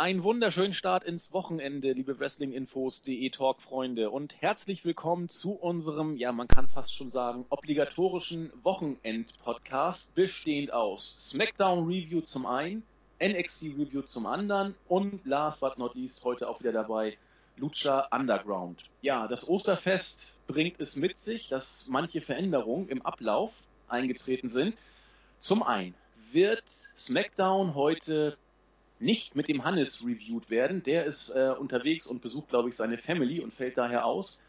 Einen wunderschönen Start ins Wochenende, liebe Wrestlinginfos.de Talk-Freunde und herzlich willkommen zu unserem, ja man kann fast schon sagen, obligatorischen Wochenend-Podcast, bestehend aus SmackDown Review zum einen, NXT Review zum anderen und last but not least heute auch wieder dabei Lucha Underground. Ja, das Osterfest bringt es mit sich, dass manche Veränderungen im Ablauf eingetreten sind. Zum einen wird SmackDown heute nicht mit dem Hannes reviewed werden. Der ist äh, unterwegs und besucht, glaube ich, seine Family und fällt daher aus.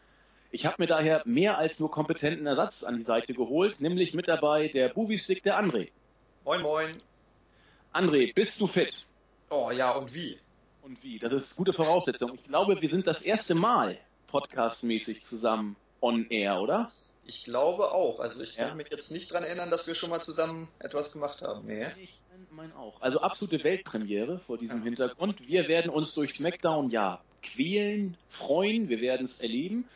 Ich habe mir daher mehr als nur kompetenten Ersatz an die Seite geholt, nämlich mit dabei der Bubi-Stick, der André. Moin, moin. André, bist du fit? Oh ja, und wie? Und wie? Das ist gute Voraussetzung. Ich glaube, wir sind das erste Mal podcastmäßig zusammen on air, oder? Ich glaube auch. Also ich kann ja. mich jetzt nicht dran erinnern, dass wir schon mal zusammen etwas gemacht haben. Nee. Ich meine auch. Also absolute Weltpremiere vor diesem ja. Hintergrund. Wir werden uns durch SmackDown ja quälen, freuen, wir werden es erleben.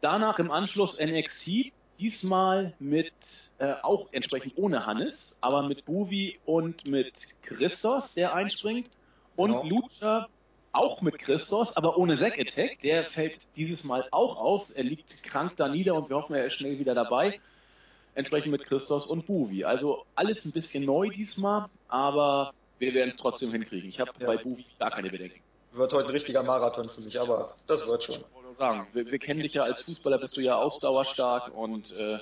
Danach im Anschluss NXT, diesmal mit äh, auch entsprechend ohne Hannes, aber mit Buvi und mit Christos, der einspringt. Und genau. Lucha auch mit Christos, aber ohne Zack Attack. Der fällt dieses Mal auch aus. Er liegt krank da nieder und wir hoffen, er ist schnell wieder dabei. Entsprechend mit Christos und Buvi. Also alles ein bisschen neu diesmal, aber wir werden es trotzdem hinkriegen. Ich habe ja. bei Buvi gar keine Bedenken. Wird heute ein richtiger Marathon für mich, aber das wird schon. Sagen. Wir, wir kennen dich ja als Fußballer, bist du ja ausdauerstark und äh,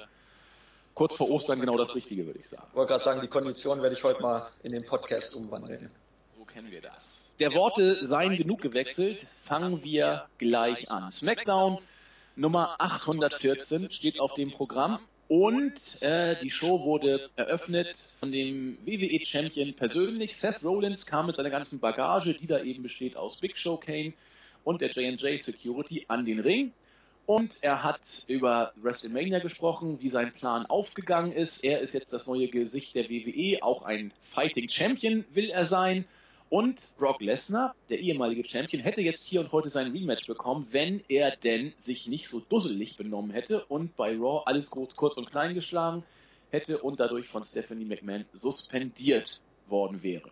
kurz vor Ostern genau das Richtige, würde ich sagen. Ich wollte gerade sagen, die Kondition werde ich heute mal in den Podcast umwandeln. So kennen wir das der Worte seien genug gewechselt, fangen wir gleich an. SmackDown Nummer 814 steht auf dem Programm und äh, die Show wurde eröffnet von dem WWE Champion persönlich. Seth Rollins kam mit seiner ganzen Bagage, die da eben besteht aus Big Show Kane und der J&J Security an den Ring. Und er hat über WrestleMania gesprochen, wie sein Plan aufgegangen ist. Er ist jetzt das neue Gesicht der WWE, auch ein Fighting Champion will er sein. Und Brock Lesnar, der ehemalige Champion, hätte jetzt hier und heute sein Rematch bekommen, wenn er denn sich nicht so dusselig benommen hätte und bei Raw alles kurz und klein geschlagen hätte und dadurch von Stephanie McMahon suspendiert worden wäre.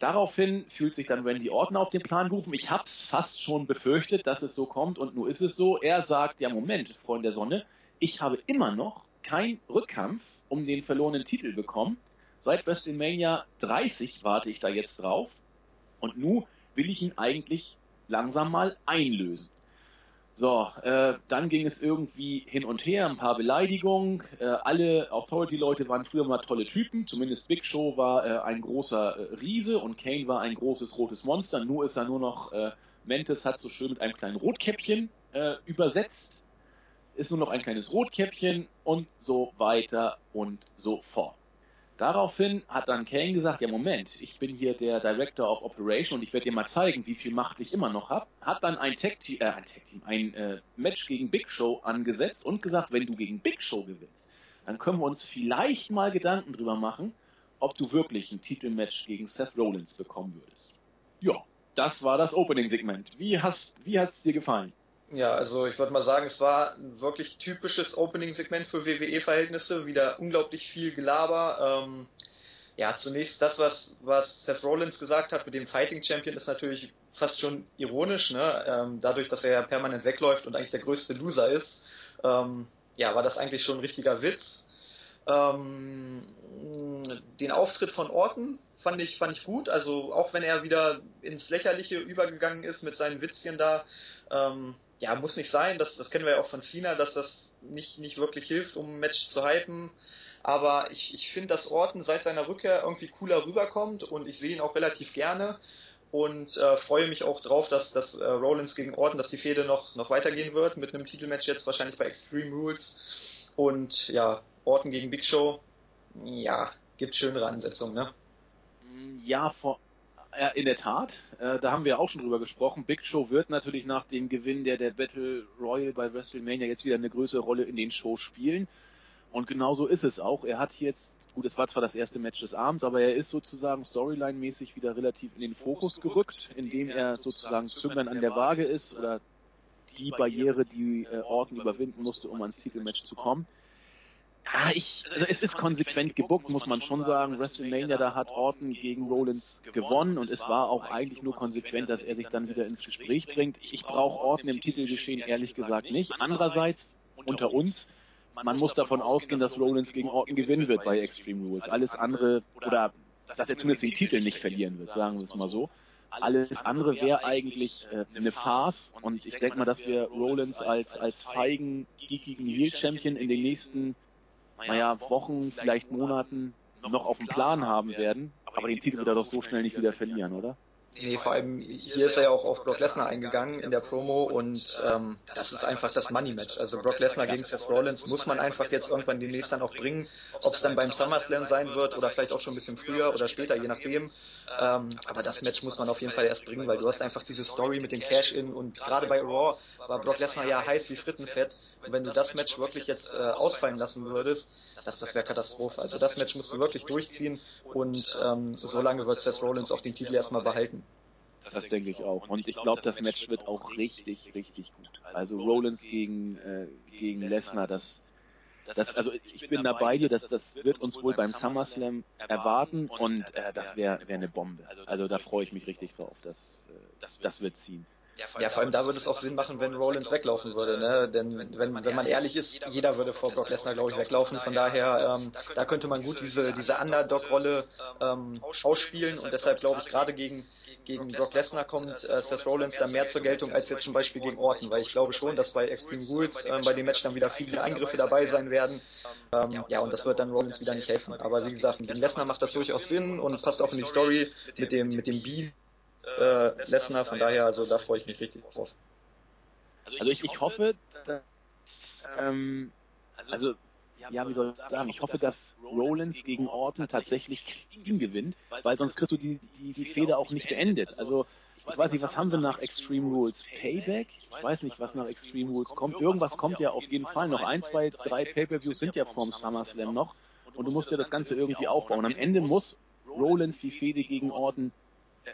Daraufhin fühlt sich dann Randy Orton auf den Plan gerufen. Ich hab's fast schon befürchtet, dass es so kommt und nur ist es so. Er sagt, ja Moment, Freund der Sonne, ich habe immer noch keinen Rückkampf um den verlorenen Titel bekommen Seit WrestleMania 30 warte ich da jetzt drauf. Und nun will ich ihn eigentlich langsam mal einlösen. So, äh, dann ging es irgendwie hin und her, ein paar Beleidigungen. Äh, alle Authority-Leute waren früher mal tolle Typen. Zumindest Big Show war äh, ein großer äh, Riese und Kane war ein großes rotes Monster. Nur ist er nur noch, äh, Mentes hat so schön mit einem kleinen Rotkäppchen äh, übersetzt. Ist nur noch ein kleines Rotkäppchen und so weiter und so fort. Daraufhin hat dann Kane gesagt, ja Moment, ich bin hier der Director of Operation und ich werde dir mal zeigen, wie viel Macht ich immer noch habe. Hat dann ein Tag Team, äh, ein, Tag -Team, ein äh, Match gegen Big Show angesetzt und gesagt, wenn du gegen Big Show gewinnst, dann können wir uns vielleicht mal Gedanken drüber machen, ob du wirklich ein Titelmatch gegen Seth Rollins bekommen würdest. Ja, das war das Opening-Segment. Wie hast, wie dir gefallen? Ja, also ich würde mal sagen, es war ein wirklich typisches Opening-Segment für WWE-Verhältnisse. Wieder unglaublich viel Gelaber. Ähm, ja, zunächst das, was, was Seth Rollins gesagt hat mit dem Fighting Champion, ist natürlich fast schon ironisch, ne? Ähm, dadurch, dass er ja permanent wegläuft und eigentlich der größte Loser ist. Ähm, ja, war das eigentlich schon ein richtiger Witz. Ähm, den Auftritt von Orton fand ich, fand ich gut. Also auch wenn er wieder ins Lächerliche übergegangen ist mit seinen Witzchen da, ähm, ja, muss nicht sein, das, das kennen wir ja auch von Cena, dass das nicht, nicht wirklich hilft, um ein Match zu hypen. Aber ich, ich finde, dass Orton seit seiner Rückkehr irgendwie cooler rüberkommt und ich sehe ihn auch relativ gerne und äh, freue mich auch drauf, dass, dass äh, Rollins gegen Orton, dass die Fehde noch, noch weitergehen wird mit einem Titelmatch jetzt wahrscheinlich bei Extreme Rules. Und ja, Orton gegen Big Show, ja, gibt schönere Ansetzungen, ne? Ja, vor, in der Tat. Äh, da haben wir auch schon drüber gesprochen. Big Show wird natürlich nach dem Gewinn der, der Battle Royal bei WrestleMania jetzt wieder eine größere Rolle in den Shows spielen. Und genau so ist es auch. Er hat jetzt, gut, es war zwar das erste Match des Abends, aber er ist sozusagen Storyline-mäßig wieder relativ in den Fokus gerückt, indem er sozusagen Zünglein an der Waage ist oder die Barriere, die äh, Orton überwinden musste, um ans Titelmatch zu kommen Ah, ich, also es ist konsequent gebuckt, muss man schon sagen. WrestleMania, da hat Orton gegen Rollins gewonnen und es war auch eigentlich nur konsequent, dass er sich dann wieder ins Gespräch bringt. Ich brauche Orton im Titelgeschehen ehrlich gesagt nicht. Andererseits, unter uns, man muss davon ausgehen, dass Rollins gegen Orton gewinnen wird bei Extreme Rules. Alles andere, oder dass er zumindest den Titel nicht verlieren wird, sagen wir es mal so. Alles andere wäre eigentlich äh, eine Farce und ich denke mal, dass wir Rollins als, als feigen, geekigen Heel-Champion in den nächsten naja, Wochen, vielleicht Monaten noch auf dem Plan haben werden, aber den Titel wird er doch so schnell nicht wieder verlieren, oder? Nee, vor allem hier ist er ja auch auf Brock Lesnar eingegangen in der Promo und ähm, das ist einfach das Money Match. Also Brock Lesnar gegen Seth Rollins muss man einfach jetzt irgendwann demnächst dann auch bringen, ob es dann beim SummerSlam sein wird oder vielleicht auch schon ein bisschen früher oder später, je nachdem. Ähm, aber das Match muss man auf jeden Fall erst bringen, weil du hast einfach diese Story mit dem Cash-In und gerade bei Raw war Brock Lesnar ja heiß wie Frittenfett und wenn du das Match wirklich jetzt äh, ausfallen lassen würdest, das, das wäre Katastrophe. Also das Match musst du wirklich durchziehen und ähm, so lange wird Seth Rollins auch den Titel erstmal behalten. Das denke ich auch. Und ich glaube, das Match wird auch richtig, richtig gut. Also Rollins gegen, äh, gegen Lesnar, das, das, also ich bin da bei dir, dass das wird uns wohl beim SummerSlam erwarten und äh, das wäre wär eine Bombe. Also da freue ich mich richtig drauf. Das, äh, das wird ziehen. Ja, vor allem da würde es auch Sinn machen, wenn Rollins weglaufen würde, ne? Denn wenn, wenn man ehrlich ist, jeder würde vor Brock Lesnar, glaube ich, weglaufen. Von daher, ähm, da könnte man gut diese, diese Underdog-Rolle ähm, ausspielen und deshalb glaube ich gerade gegen, gegen Brock Lesnar kommt äh, Seth Rollins da mehr zur Geltung als jetzt zum Beispiel gegen Orton, weil ich glaube schon, dass bei Extreme Rules äh, bei dem Match dann wieder viele Eingriffe dabei sein werden. Ähm, ja, und das wird dann Rollins wieder nicht helfen. Aber wie gesagt, gegen Lesnar macht das durchaus Sinn und passt auch in die Story mit dem, mit dem Beat äh, Lesnar, von daher, also da freue ich mich richtig drauf. Also ich, ich hoffe, dass, ähm, also, ja, wie soll ich sagen, ich hoffe, dass Rollins gegen Orton tatsächlich clean gewinnt, weil sonst kriegst du die, die, die Feder auch nicht beendet. Also, ich weiß nicht, was haben wir nach Extreme Rules? Payback? Ich weiß nicht, was nach Extreme Rules kommt. Irgendwas kommt ja auf jeden Fall noch. Ein, zwei, drei Pay-Per-Views sind ja vorm SummerSlam noch. Und du musst ja das Ganze irgendwie aufbauen. Am Ende muss Rollins die Fehde gegen Orton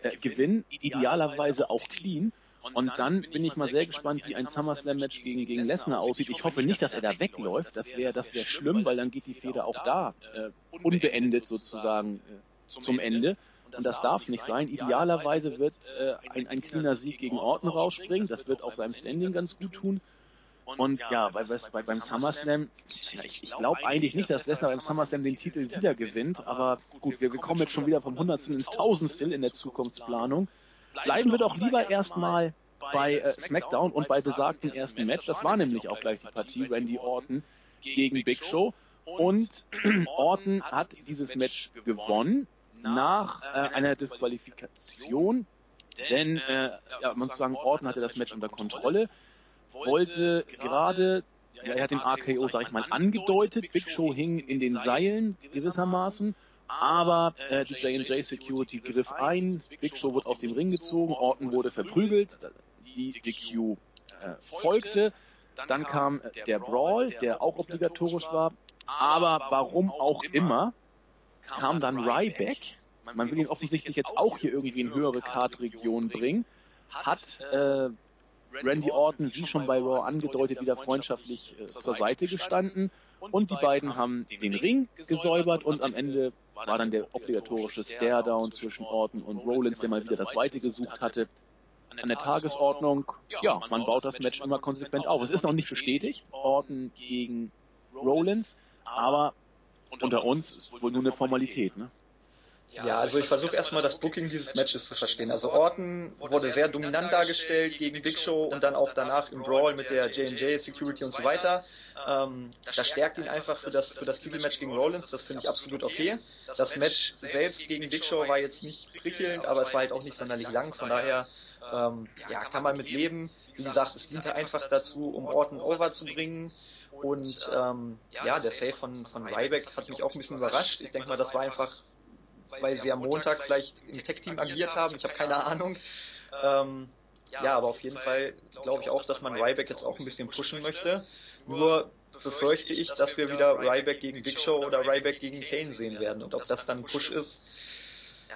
äh, gewinnen, idealerweise auch clean. Und dann bin ich mal sehr gespannt, wie ein SummerSlam-Match gegen, gegen Lesnar aussieht. Ich hoffe nicht, dass er da wegläuft. Das wäre das wär schlimm, weil dann geht die Feder auch da äh, unbeendet sozusagen äh, zum Ende. Und das darf nicht sein. Idealerweise wird äh, ein, ein cleaner Sieg gegen Orton rausspringen. Das wird auch seinem Standing ganz gut tun. Und ja, bei, bei, beim SummerSlam, ich, ich glaube eigentlich nicht, dass Lesnar beim SummerSlam den Titel wieder gewinnt, aber gut, wir, kommen jetzt schon wieder vom Hundertstel ins Tausendstel in der Zukunftsplanung. Bleiben wir doch lieber erstmal bei äh, SmackDown und bei besagten ersten Match. Das war nämlich auch gleich die Partie Randy Orton gegen Big Show. Und Orton hat dieses Match gewonnen nach äh, einer Disqualifikation, denn äh, ja, man muss sagen, Orton hatte das Match unter Kontrolle wollte gerade, ja, er hat den RKO, sag ich mal, angedeutet. Big Show hing in den Seilen gewissermaßen. Aber äh, die J&J Security griff ein, Big Show wurde aus dem Ring gezogen, Orton wurde verprügelt, die DQ äh, folgte, dann kam äh, der Brawl, der auch obligatorisch war, aber warum auch immer, kam dann Ryback, man will ihn offensichtlich jetzt auch hier irgendwie in höhere Kartregionen bringen, hat äh, Randy Orton, wie schon bei Raw angedeutet, wieder freundschaftlich äh, zur Seite gestanden. Und die beiden haben den Ring gesäubert und am Ende war dann der obligatorische Stare-Down zwischen Orton und Rollins, der mal wieder das Weite gesucht hatte, an der Tagesordnung. Ja, man baut das Match immer konsequent auf. Es ist noch nicht bestätigt, Orton gegen Rollins, aber unter uns ist wohl nur eine Formalität, ne? Ja, also ich versuche erstmal das Booking dieses Matches zu verstehen. Also Orton wurde sehr dominant dargestellt gegen Big Show und dann auch danach im Brawl mit der J&J Security und so weiter. Ähm, das stärkt ihn einfach für das, für das Titelmatch gegen Rollins, das finde ich absolut okay. Das Match selbst gegen Big Show war jetzt nicht prickelnd, aber es war halt auch nicht sonderlich lang, von daher ähm, ja, kann man mit leben. Wie gesagt, es diente einfach dazu, um Orton over zu bringen. Und ähm, ja, der Save von, von Ryback hat mich auch ein bisschen überrascht. Ich denke mal, das war einfach weil sie am Montag vielleicht im Tech-Team agiert haben. Ich habe keine Ahnung. Ähm, ja, aber auf jeden Fall glaube ich auch, dass man Ryback jetzt auch ein bisschen pushen möchte. Nur befürchte ich, dass wir wieder Ryback gegen Big Show oder Ryback gegen Kane sehen werden. Und ob das dann ein Push ist,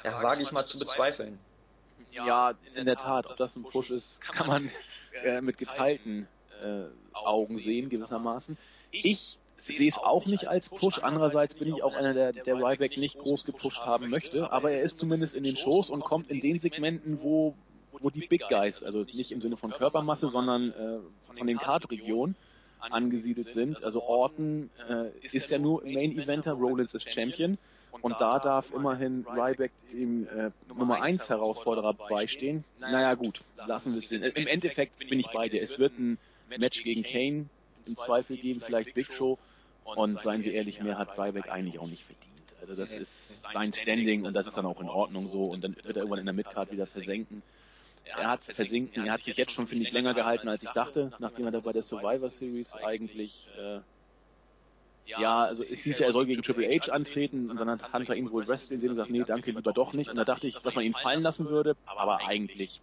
ja, wage ich mal zu bezweifeln. Ja, in der Tat, ob das ein Push ist, kann man äh, mit geteilten äh, Augen sehen, gewissermaßen. Ich sehe es auch nicht als Push. Andererseits bin ich auch einer, der, der Ryback nicht groß gepusht haben möchte. Aber er ist zumindest in den Shows und kommt in den Segmenten, wo, wo die Big Guys, also nicht im Sinne von Körpermasse, sondern äh, von den Kartregionen angesiedelt sind. Also Orton äh, ist ja nur Main Eventer, Rollins ist Champion. Und da darf immerhin Ryback dem äh, Nummer 1 Herausforderer beistehen. Naja gut, lassen wir es sehen. Im Endeffekt bin ich bei dir. Es wird ein Match gegen Kane im Zweifel geben, vielleicht Big Show. Und seien wir ehrlich, mehr hat Ryback eigentlich auch nicht verdient. Also das ist sein Standing und das ist dann auch in Ordnung so. Und dann wird er irgendwann in der Midcard wieder versenken. Er hat versinken, er hat sich jetzt schon, finde ich, länger gehalten, als ich dachte, nachdem er da bei der Survivor Series eigentlich äh, ja, also es hieß ja, er soll gegen Triple H antreten und dann hat Hunter ihn wohl wrestling sehen und gesagt, nee, danke, lieber doch nicht. Und da dachte ich, dass man ihn fallen lassen würde, aber eigentlich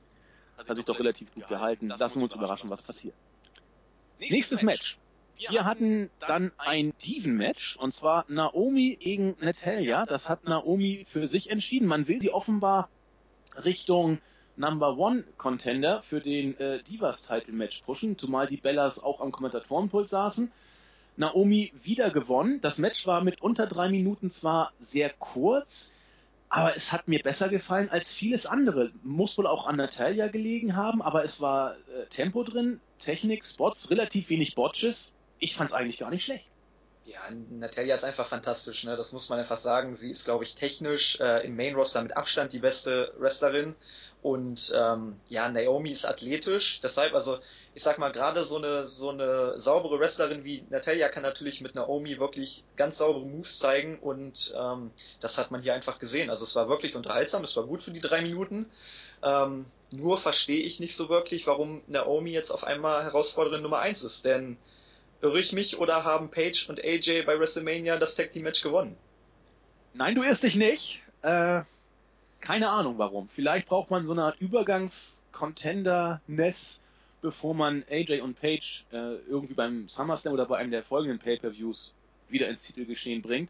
hat sich doch relativ gut gehalten. Lassen wir uns überraschen, was passiert. Nächstes Match. Wir hatten dann ein Diven-Match und zwar Naomi gegen Natalia. Das hat Naomi für sich entschieden. Man will sie offenbar Richtung Number One Contender für den äh, Divas Title Match pushen, zumal die Bellas auch am Kommentatorenpult saßen. Naomi wieder gewonnen. Das Match war mit unter drei Minuten zwar sehr kurz, aber es hat mir besser gefallen als vieles andere. Muss wohl auch an Natalia gelegen haben, aber es war äh, Tempo drin, Technik, Spots, relativ wenig Botches. Ich fand es eigentlich gar nicht schlecht. Ja, Natalia ist einfach fantastisch, ne? das muss man einfach sagen. Sie ist, glaube ich, technisch äh, im Main Roster mit Abstand die beste Wrestlerin. Und ähm, ja, Naomi ist athletisch, deshalb, also ich sag mal, gerade so eine, so eine saubere Wrestlerin wie Natalia kann natürlich mit Naomi wirklich ganz saubere Moves zeigen und ähm, das hat man hier einfach gesehen. Also es war wirklich unterhaltsam, es war gut für die drei Minuten. Ähm, nur verstehe ich nicht so wirklich, warum Naomi jetzt auf einmal Herausforderin Nummer eins ist, denn irre ich mich oder haben Paige und AJ bei WrestleMania das Tag Team Match gewonnen? Nein, du irrst dich nicht. Äh, keine Ahnung warum. Vielleicht braucht man so eine Art Übergangs-Contender-Ness, bevor man AJ und Page äh, irgendwie beim SummerSlam oder bei einem der folgenden Pay-Per-Views wieder ins Titelgeschehen bringt.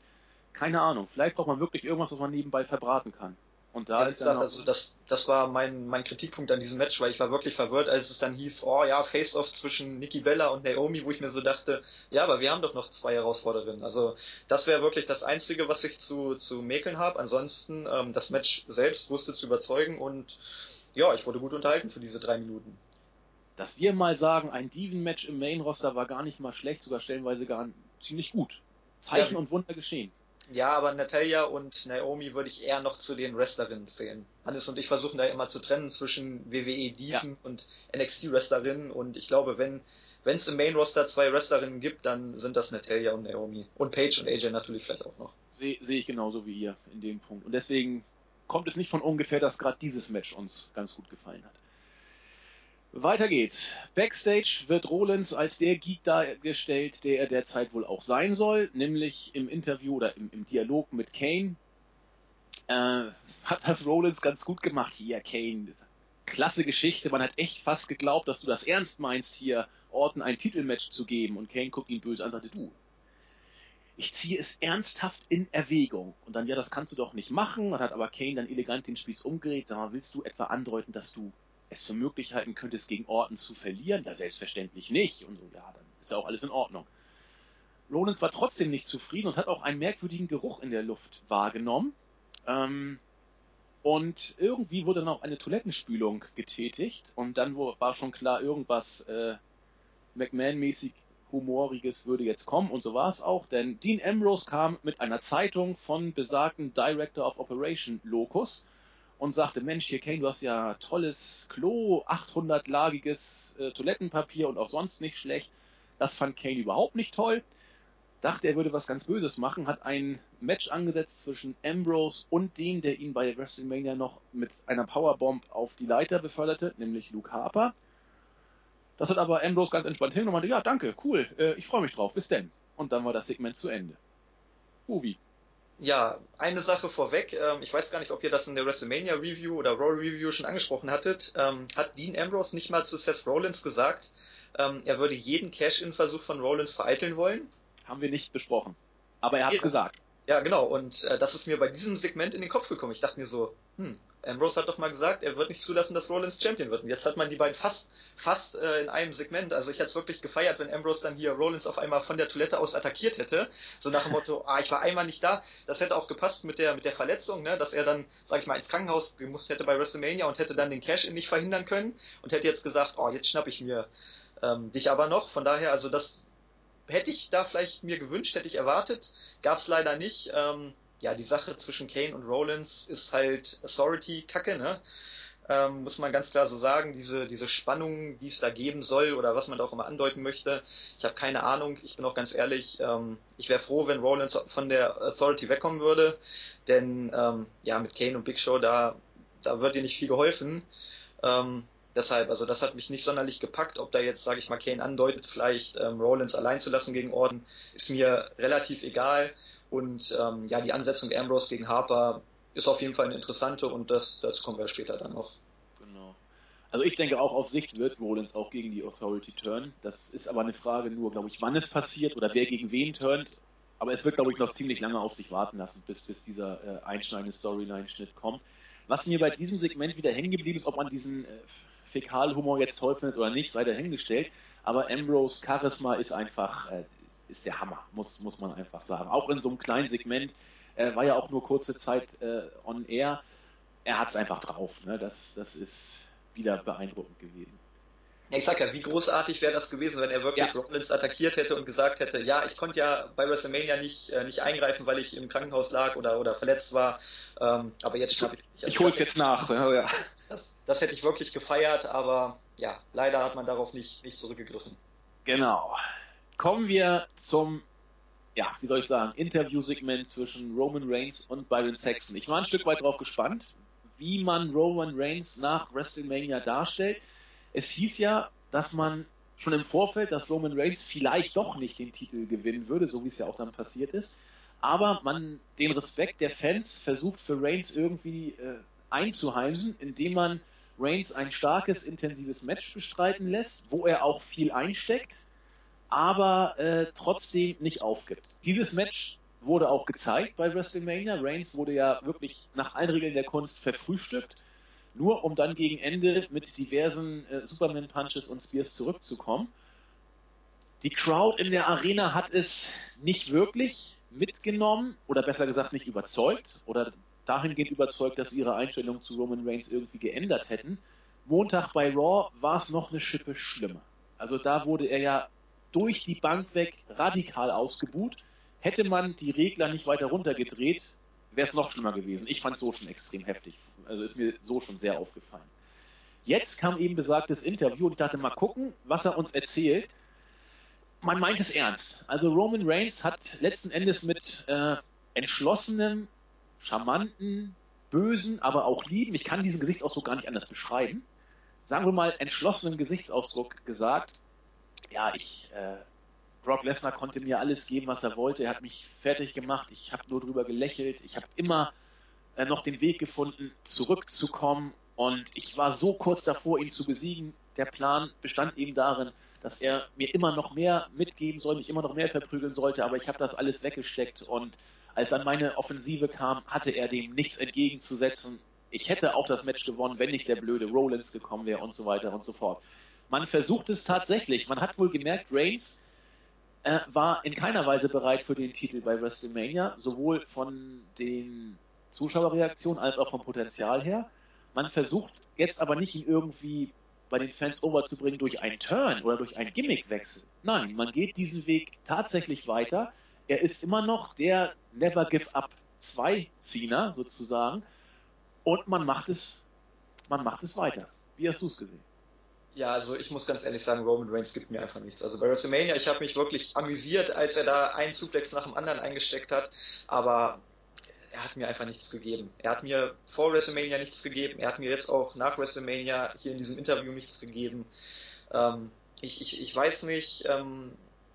Keine Ahnung. Vielleicht braucht man wirklich irgendwas, was man nebenbei verbraten kann. Und da ja, ist gesagt, also das, das war mein, mein Kritikpunkt an diesem Match, weil ich war wirklich verwirrt, als es dann hieß, oh ja, Face-Off zwischen Nikki Bella und Naomi, wo ich mir so dachte, ja, aber wir haben doch noch zwei Herausforderinnen. Also das wäre wirklich das Einzige, was ich zu, zu mäkeln habe. Ansonsten, ähm, das Match selbst wusste zu überzeugen und ja, ich wurde gut unterhalten für diese drei Minuten. Dass wir mal sagen, ein Diven-Match im Main-Roster war gar nicht mal schlecht, sogar stellenweise gar ziemlich gut. Zeichen ja, und Wunder geschehen. Ja, aber Natalia und Naomi würde ich eher noch zu den Wrestlerinnen zählen. Hannes und ich versuchen da immer zu trennen zwischen WWE Diven ja. und NXT Wrestlerinnen und ich glaube, wenn wenn es im Main Roster zwei Wrestlerinnen gibt, dann sind das Natalia und Naomi und Paige und AJ natürlich vielleicht auch noch. Sehe seh ich genauso wie ihr in dem Punkt und deswegen kommt es nicht von ungefähr, dass gerade dieses Match uns ganz gut gefallen hat. Weiter geht's. Backstage wird Rollins als der Geek dargestellt, der er derzeit wohl auch sein soll, nämlich im Interview oder im, im Dialog mit Kane. Äh, hat das Rollins ganz gut gemacht. Hier, Kane. Klasse Geschichte. Man hat echt fast geglaubt, dass du das ernst meinst, hier Orton ein Titelmatch zu geben. Und Kane guckt ihn böse an und sagte, du, ich ziehe es ernsthaft in Erwägung. Und dann, ja, das kannst du doch nicht machen. Dann hat aber Kane dann elegant den Spieß umgedreht. Sag mal, willst du etwa andeuten, dass du es für möglich halten könntest, gegen Orton zu verlieren? Ja, selbstverständlich nicht. Und so, ja, dann ist ja auch alles in Ordnung. Rollins war trotzdem nicht zufrieden und hat auch einen merkwürdigen Geruch in der Luft wahrgenommen. Ähm, und irgendwie wurde dann auch eine Toilettenspülung getätigt und dann war schon klar, irgendwas äh, McMahon-mäßig Humoriges würde jetzt kommen und so war es auch, denn Dean Ambrose kam mit einer Zeitung von besagten Director of Operation Locus und sagte, Mensch, hier Kane, du hast ja tolles Klo, 800-lagiges äh, Toilettenpapier und auch sonst nicht schlecht. Das fand Kane überhaupt nicht toll. Dachte, er würde was ganz Böses machen, hat ein Match angesetzt zwischen Ambrose und den, der ihn bei WrestleMania noch mit einer Powerbomb auf die Leiter beförderte, nämlich Luke Harper. Das hat aber Ambrose ganz entspannt hin und meinte, ja, danke, cool, äh, ich freue mich drauf, bis denn. Und dann war das Segment zu Ende. Uwi. Ja, eine Sache vorweg. Ähm, ich weiß gar nicht, ob ihr das in der WrestleMania Review oder Raw Review schon angesprochen hattet. Ähm, hat Dean Ambrose nicht mal zu Seth Rollins gesagt, ähm, er würde jeden Cash-In-Versuch von Rollins vereiteln wollen? Haben wir nicht besprochen. Aber er hat es gesagt. Ja, genau. Und äh, das ist mir bei diesem Segment in den Kopf gekommen. Ich dachte mir so, hm, Ambrose hat doch mal gesagt, er wird nicht zulassen, dass Rollins Champion wird. Und jetzt hat man die beiden fast, fast äh, in einem Segment. Also ich hätte es wirklich gefeiert, wenn Ambrose dann hier Rollins auf einmal von der Toilette aus attackiert hätte. So nach dem Motto, ah, ich war einmal nicht da. Das hätte auch gepasst mit der, mit der Verletzung, ne? dass er dann, sag ich mal, ins Krankenhaus gemusst hätte bei WrestleMania und hätte dann den Cash-In nicht verhindern können und hätte jetzt gesagt, oh, jetzt schnapp ich mir ähm, dich aber noch. Von daher, also das hätte ich da vielleicht mir gewünscht, hätte ich erwartet. Gab es leider nicht. Ähm, ja, die Sache zwischen Kane und Rollins ist halt Authority-Kacke, ne? Ähm, muss man ganz klar so sagen, diese, diese Spannung, die es da geben soll oder was man da auch immer andeuten möchte. Ich habe keine Ahnung, ich bin auch ganz ehrlich, ähm, ich wäre froh, wenn Rollins von der Authority wegkommen würde, denn ähm, ja, mit Kane und Big Show, da, da wird dir nicht viel geholfen. Ähm, deshalb, also das hat mich nicht sonderlich gepackt, ob da jetzt, sage ich mal, Kane andeutet, vielleicht ähm, Rollins allein zu lassen gegen Orden, ist mir relativ egal. Und ähm, ja, die Ansetzung Ambrose gegen Harper ist auf jeden Fall eine interessante und das, dazu kommen wir später dann noch. Genau. Also ich denke auch auf Sicht wird Rollins auch gegen die Authority turnen. Das ist aber eine Frage nur, glaube ich, wann es passiert oder wer gegen wen turnt. Aber es wird, glaube ich, noch ziemlich lange auf sich warten lassen, bis, bis dieser äh, einschneidende Storyline-Schnitt kommt. Was mir bei diesem Segment wieder hängen geblieben ist, ob man diesen äh, Fäkalhumor jetzt toll findet oder nicht, sei dahingestellt. Aber Ambrose Charisma ist einfach, äh, ist der Hammer, muss, muss man einfach sagen. Auch in so einem kleinen Segment, äh, war ja auch nur kurze Zeit äh, on air. Er hat es einfach drauf. Ne? Das, das ist wieder beeindruckend gewesen. Ich sag ja, wie großartig wäre das gewesen, wenn er wirklich ja. Rollins attackiert hätte und gesagt hätte, ja, ich konnte ja bei WrestleMania nicht, äh, nicht eingreifen, weil ich im Krankenhaus lag oder, oder verletzt war, ähm, aber jetzt schnappe ich. Also ich hol's jetzt nach. Ja. Das, das hätte ich wirklich gefeiert, aber ja, leider hat man darauf nicht, nicht zurückgegriffen. Genau. Kommen wir zum, ja, wie soll ich sagen, Interviewsegment zwischen Roman Reigns und Byron Saxon. Ich war ein Stück weit drauf gespannt, wie man Roman Reigns nach WrestleMania darstellt. Es hieß ja, dass man schon im Vorfeld, dass Roman Reigns vielleicht doch nicht den Titel gewinnen würde, so wie es ja auch dann passiert ist. Aber man den Respekt der Fans versucht für Reigns irgendwie äh, einzuheimsen, indem man Reigns ein starkes, intensives Match bestreiten lässt, wo er auch viel einsteckt aber äh, trotzdem nicht aufgibt. Dieses Match wurde auch gezeigt bei WrestleMania. Reigns wurde ja wirklich nach allen Regeln der Kunst verfrühstückt, nur um dann gegen Ende mit diversen äh, Superman-Punches und Spears zurückzukommen. Die Crowd in der Arena hat es nicht wirklich mitgenommen oder besser gesagt nicht überzeugt oder dahingehend überzeugt, dass ihre Einstellung zu Roman Reigns irgendwie geändert hätten. Montag bei Raw war es noch eine Schippe schlimmer. Also da wurde er ja durch die Bank weg radikal ausgebuht. Hätte man die Regler nicht weiter runtergedreht, wäre es noch schlimmer gewesen. Ich fand es so schon extrem heftig. Also ist mir so schon sehr aufgefallen. Jetzt kam eben besagtes Interview und ich dachte, mal gucken, was er uns erzählt. Man meint es ernst. Also Roman Reigns hat letzten Endes mit äh, entschlossenem, charmanten, bösen, aber auch lieben, ich kann diesen Gesichtsausdruck gar nicht anders beschreiben, sagen wir mal entschlossenen Gesichtsausdruck gesagt, ja, ich, äh, Brock Lesnar konnte mir alles geben, was er wollte. Er hat mich fertig gemacht. Ich habe nur drüber gelächelt. Ich habe immer äh, noch den Weg gefunden, zurückzukommen. Und ich war so kurz davor, ihn zu besiegen. Der Plan bestand eben darin, dass er mir immer noch mehr mitgeben soll, mich immer noch mehr verprügeln sollte. Aber ich habe das alles weggesteckt. Und als dann meine Offensive kam, hatte er dem nichts entgegenzusetzen. Ich hätte auch das Match gewonnen, wenn nicht der blöde Rollins gekommen wäre und so weiter und so fort. Man versucht es tatsächlich. Man hat wohl gemerkt, Reigns war in keiner Weise bereit für den Titel bei WrestleMania, sowohl von den Zuschauerreaktionen als auch vom Potenzial her. Man versucht jetzt aber nicht ihn irgendwie bei den Fans overzubringen durch einen Turn oder durch einen Gimmickwechsel. Nein, man geht diesen Weg tatsächlich weiter. Er ist immer noch der Never Give Up 2 Cena sozusagen und man macht es, man macht es weiter. Wie hast du es gesehen? Ja, also ich muss ganz ehrlich sagen, Roman Reigns gibt mir einfach nichts. Also bei WrestleMania, ich habe mich wirklich amüsiert, als er da einen Suplex nach dem anderen eingesteckt hat, aber er hat mir einfach nichts gegeben. Er hat mir vor WrestleMania nichts gegeben, er hat mir jetzt auch nach WrestleMania hier in diesem Interview nichts gegeben. Ähm, ich, ich, ich weiß nicht, ähm,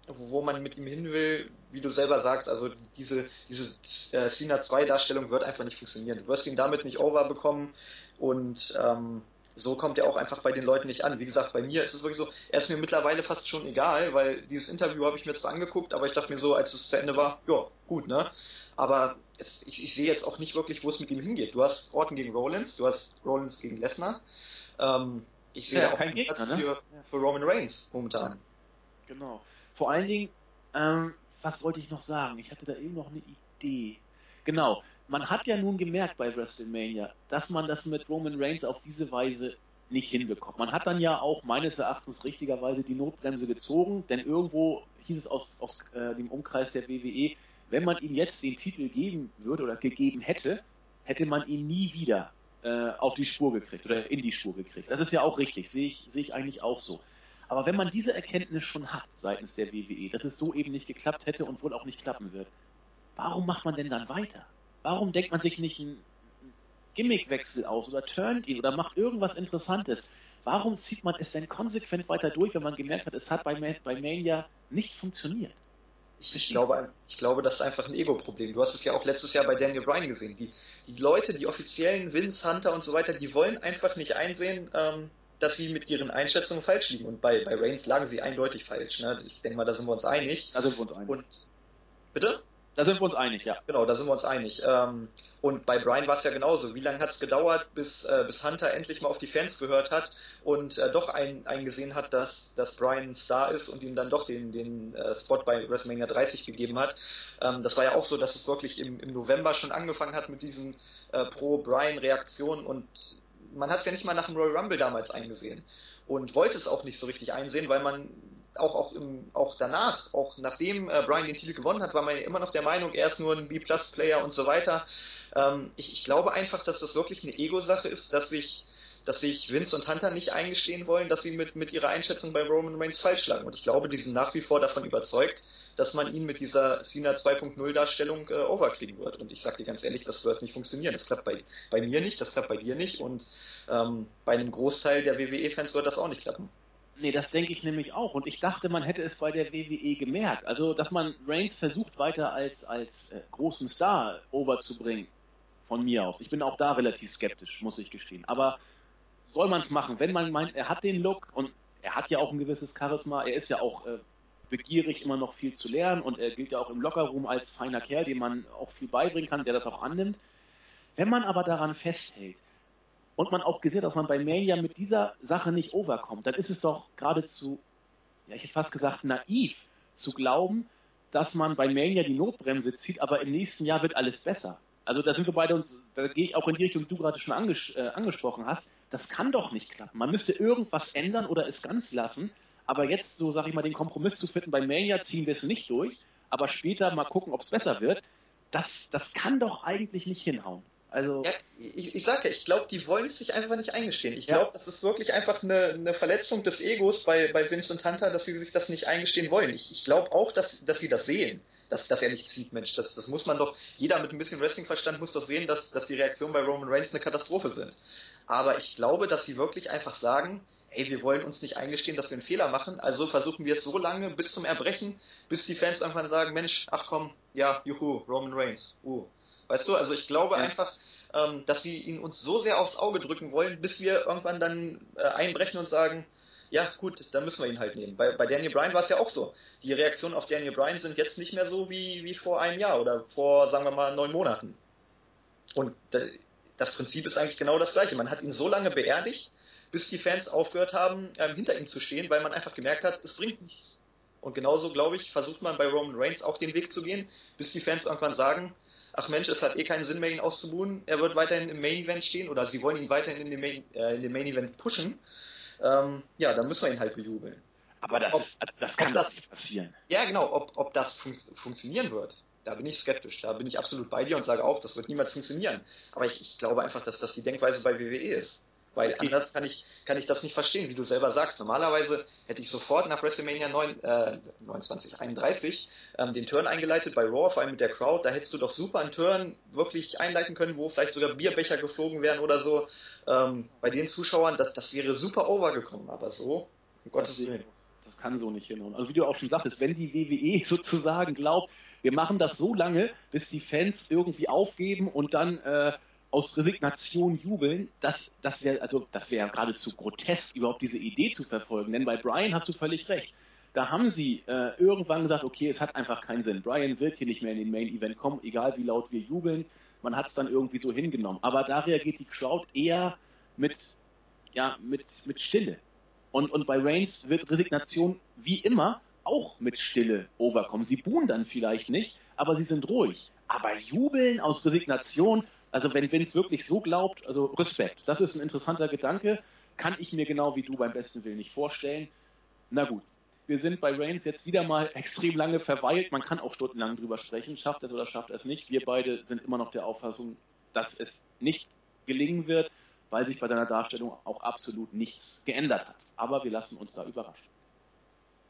wo man mit ihm hin will, wie du selber sagst, also diese, diese äh, Cena 2 Darstellung wird einfach nicht funktionieren. Du wirst ihn damit nicht over bekommen und ähm, so kommt er auch einfach bei den Leuten nicht an. Wie gesagt, bei mir ist es wirklich so, er ist mir mittlerweile fast schon egal, weil dieses Interview habe ich mir zwar angeguckt, aber ich dachte mir so, als es zu Ende war, ja, gut, ne? aber es, ich, ich sehe jetzt auch nicht wirklich, wo es mit ihm hingeht. Du hast Orton gegen Rollins, du hast Rollins gegen Lesnar. Ähm, ich sehe ja, auch keinen Platz ne? für, für Roman Reigns momentan. Genau. Vor allen Dingen, ähm, was wollte ich noch sagen? Ich hatte da eben noch eine Idee. Genau. Man hat ja nun gemerkt bei WrestleMania, dass man das mit Roman Reigns auf diese Weise nicht hinbekommt. Man hat dann ja auch meines Erachtens richtigerweise die Notbremse gezogen, denn irgendwo hieß es aus, aus äh, dem Umkreis der WWE, wenn man ihm jetzt den Titel geben würde oder gegeben hätte, hätte man ihn nie wieder äh, auf die Spur gekriegt oder in die Spur gekriegt. Das ist ja auch richtig, sehe ich, sehe ich eigentlich auch so. Aber wenn man diese Erkenntnis schon hat seitens der WWE, dass es so eben nicht geklappt hätte und wohl auch nicht klappen wird, warum macht man denn dann weiter? Warum denkt man sich nicht einen Gimmickwechsel aus oder turnt ihn oder macht irgendwas Interessantes? Warum zieht man es denn konsequent weiter durch, wenn man gemerkt hat, es hat bei, bei Mania nicht funktioniert? Ich, ich, glaube, ich glaube, das ist einfach ein Ego-Problem. Du hast es ja auch letztes Jahr bei Daniel Bryan gesehen. Die, die Leute, die offiziellen Vince Hunter und so weiter, die wollen einfach nicht einsehen, ähm, dass sie mit ihren Einschätzungen falsch liegen. Und bei, bei Reigns lagen sie eindeutig falsch. Ne? Ich denke mal, da sind wir uns einig. Da sind wir uns einig. Und, bitte? Da sind wir uns einig, ja. Genau, da sind wir uns einig. Ähm, und bei Brian war es ja genauso. Wie lange hat es gedauert, bis, äh, bis Hunter endlich mal auf die Fans gehört hat und äh, doch ein, eingesehen hat, dass, dass Brian ein Star ist und ihm dann doch den, den äh, Spot bei WrestleMania 30 gegeben hat. Ähm, das war ja auch so, dass es wirklich im, im November schon angefangen hat mit diesen Pro-Brian-Reaktionen und man hat es ja nicht mal nach dem Royal Rumble damals eingesehen und wollte es auch nicht so richtig einsehen, weil man auch, auch, im, auch danach, auch nachdem äh, Brian den Titel gewonnen hat, war man ja immer noch der Meinung, er ist nur ein B-Plus-Player und so weiter. Ähm, ich, ich glaube einfach, dass das wirklich eine Ego-Sache ist, dass sich dass sich Vince und Hunter nicht eingestehen wollen, dass sie mit, mit ihrer Einschätzung bei Roman Reigns falsch lagen. Und ich glaube, die sind nach wie vor davon überzeugt, dass man ihn mit dieser Cena 2.0 Darstellung äh, overkriegen wird. Und ich sage dir ganz ehrlich, das wird nicht funktionieren. Das klappt bei, bei mir nicht, das klappt bei dir nicht und ähm, bei einem Großteil der WWE-Fans wird das auch nicht klappen. Nee, das denke ich nämlich auch. Und ich dachte, man hätte es bei der WWE gemerkt. Also, dass man Reigns versucht, weiter als, als äh, großen Star overzubringen. Von mir aus. Ich bin auch da relativ skeptisch, muss ich gestehen. Aber soll man es machen? Wenn man meint, er hat den Look und er hat ja auch ein gewisses Charisma, er ist ja auch äh, begierig, immer noch viel zu lernen und er gilt ja auch im Lockerroom als feiner Kerl, dem man auch viel beibringen kann, der das auch annimmt. Wenn man aber daran festhält, und man auch gesehen, dass man bei Mania mit dieser Sache nicht overkommt, dann ist es doch geradezu, ja, ich hätte fast gesagt, naiv zu glauben, dass man bei Mania die Notbremse zieht, aber im nächsten Jahr wird alles besser. Also da sind wir beide uns, da gehe ich auch in die Richtung, die du gerade schon anges äh, angesprochen hast. Das kann doch nicht klappen. Man müsste irgendwas ändern oder es ganz lassen. Aber jetzt, so sage ich mal, den Kompromiss zu finden, bei Mania ziehen wir es nicht durch, aber später mal gucken, ob es besser wird. Das, das kann doch eigentlich nicht hinhauen. Also ja, ich, ich sage ja, ich glaube, die wollen es sich einfach nicht eingestehen. Ich glaube, ja. das ist wirklich einfach eine, eine Verletzung des Egos bei, bei Vince und Hunter, dass sie sich das nicht eingestehen wollen. Ich, ich glaube auch, dass, dass sie das sehen, dass, dass er nicht zieht. Mensch, das, das muss man doch, jeder mit ein bisschen Wrestling-Verstand muss doch sehen, dass, dass die Reaktionen bei Roman Reigns eine Katastrophe sind. Aber ich glaube, dass sie wirklich einfach sagen, ey, wir wollen uns nicht eingestehen, dass wir einen Fehler machen, also versuchen wir es so lange bis zum Erbrechen, bis die Fans irgendwann sagen, Mensch, ach komm, ja, juhu, Roman Reigns, uh, Weißt du, also ich glaube ja. einfach, ähm, dass sie ihn uns so sehr aufs Auge drücken wollen, bis wir irgendwann dann äh, einbrechen und sagen, ja gut, dann müssen wir ihn halt nehmen. Bei, bei Daniel Bryan war es ja auch so. Die Reaktionen auf Daniel Bryan sind jetzt nicht mehr so wie, wie vor einem Jahr oder vor, sagen wir mal, neun Monaten. Und das Prinzip ist eigentlich genau das gleiche. Man hat ihn so lange beerdigt, bis die Fans aufgehört haben, ähm, hinter ihm zu stehen, weil man einfach gemerkt hat, es bringt nichts. Und genauso, glaube ich, versucht man bei Roman Reigns auch den Weg zu gehen, bis die Fans irgendwann sagen, ach Mensch, es hat eh keinen Sinn mehr, ihn auszubuhen. Er wird weiterhin im Main Event stehen oder sie wollen ihn weiterhin in den Main, äh, in den Main Event pushen. Ähm, ja, dann müssen wir ihn halt bejubeln. Aber das, ob, ist, das kann das nicht passieren. Ja, genau. Ob, ob das fun funktionieren wird, da bin ich skeptisch. Da bin ich absolut bei dir und sage auch, das wird niemals funktionieren. Aber ich, ich glaube einfach, dass das die Denkweise bei WWE ist. Weil anders kann ich, kann ich das nicht verstehen, wie du selber sagst. Normalerweise hätte ich sofort nach WrestleMania 9, äh, 29, 31 ähm, den Turn eingeleitet bei Raw, vor allem mit der Crowd. Da hättest du doch super einen Turn wirklich einleiten können, wo vielleicht sogar Bierbecher geflogen wären oder so. Ähm, bei den Zuschauern, das, das wäre super overgekommen. Aber so, um Gottes Willen. Das kann so nicht hinhauen. Also wie du auch schon sagtest, wenn die WWE sozusagen glaubt, wir machen das so lange, bis die Fans irgendwie aufgeben und dann äh, aus Resignation jubeln, das, das wäre also das geradezu grotesk, überhaupt diese Idee zu verfolgen. Denn bei Brian hast du völlig recht. Da haben sie äh, irgendwann gesagt, okay, es hat einfach keinen Sinn. Brian wird hier nicht mehr in den Main Event kommen, egal wie laut wir jubeln. Man hat es dann irgendwie so hingenommen. Aber da reagiert die Crowd eher mit, ja, mit, mit Stille. Und, und bei Reigns wird Resignation wie immer auch mit Stille overkommen. Sie buhen dann vielleicht nicht, aber sie sind ruhig. Aber jubeln aus Resignation, also wenn Vince wirklich so glaubt, also Respekt. Das ist ein interessanter Gedanke. Kann ich mir genau wie du beim besten Willen nicht vorstellen. Na gut, wir sind bei Reigns jetzt wieder mal extrem lange verweilt. Man kann auch stundenlang drüber sprechen. Schafft es oder schafft es nicht? Wir beide sind immer noch der Auffassung, dass es nicht gelingen wird, weil sich bei seiner Darstellung auch absolut nichts geändert hat. Aber wir lassen uns da überraschen.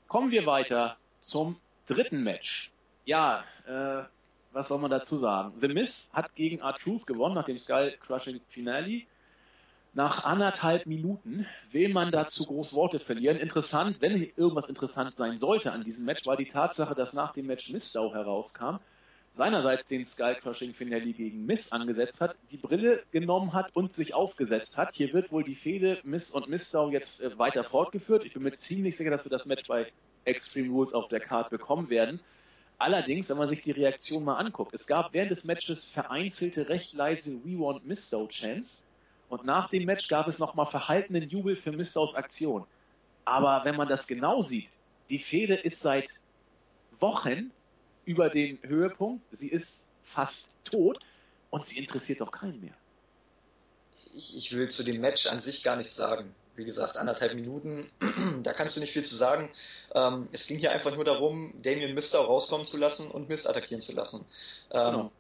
Kommen wir weiter zum dritten Match. Ja, äh, was soll man dazu sagen? The Miz hat gegen R-Truth gewonnen nach dem Skull Crushing Finale nach anderthalb Minuten will man dazu groß Worte verlieren. Interessant, wenn irgendwas interessant sein sollte an diesem Match, war die Tatsache, dass nach dem Match Mistau herauskam, seinerseits den Skullcrushing Finale gegen Miss angesetzt hat, die Brille genommen hat und sich aufgesetzt hat. Hier wird wohl die Fehde Miss und Mistau jetzt äh, weiter fortgeführt. Ich bin mir ziemlich sicher, dass wir das Match bei Extreme Rules auf der Card bekommen werden. Allerdings, wenn man sich die Reaktion mal anguckt, es gab während des Matches vereinzelte recht leise We Want Mistow Chants und nach dem Match gab es nochmal verhaltenen Jubel für Mistaus Aktion. Aber wenn man das genau sieht, die Fehde ist seit Wochen über den Höhepunkt. Sie ist fast tot und sie interessiert doch keinen mehr. Ich, ich will zu dem Match an sich gar nichts sagen. Wie gesagt, anderthalb Minuten, da kannst du nicht viel zu sagen. Ähm, es ging hier einfach nur darum, Damien Mister rauskommen zu lassen und Mist attackieren zu lassen. Ähm, genau.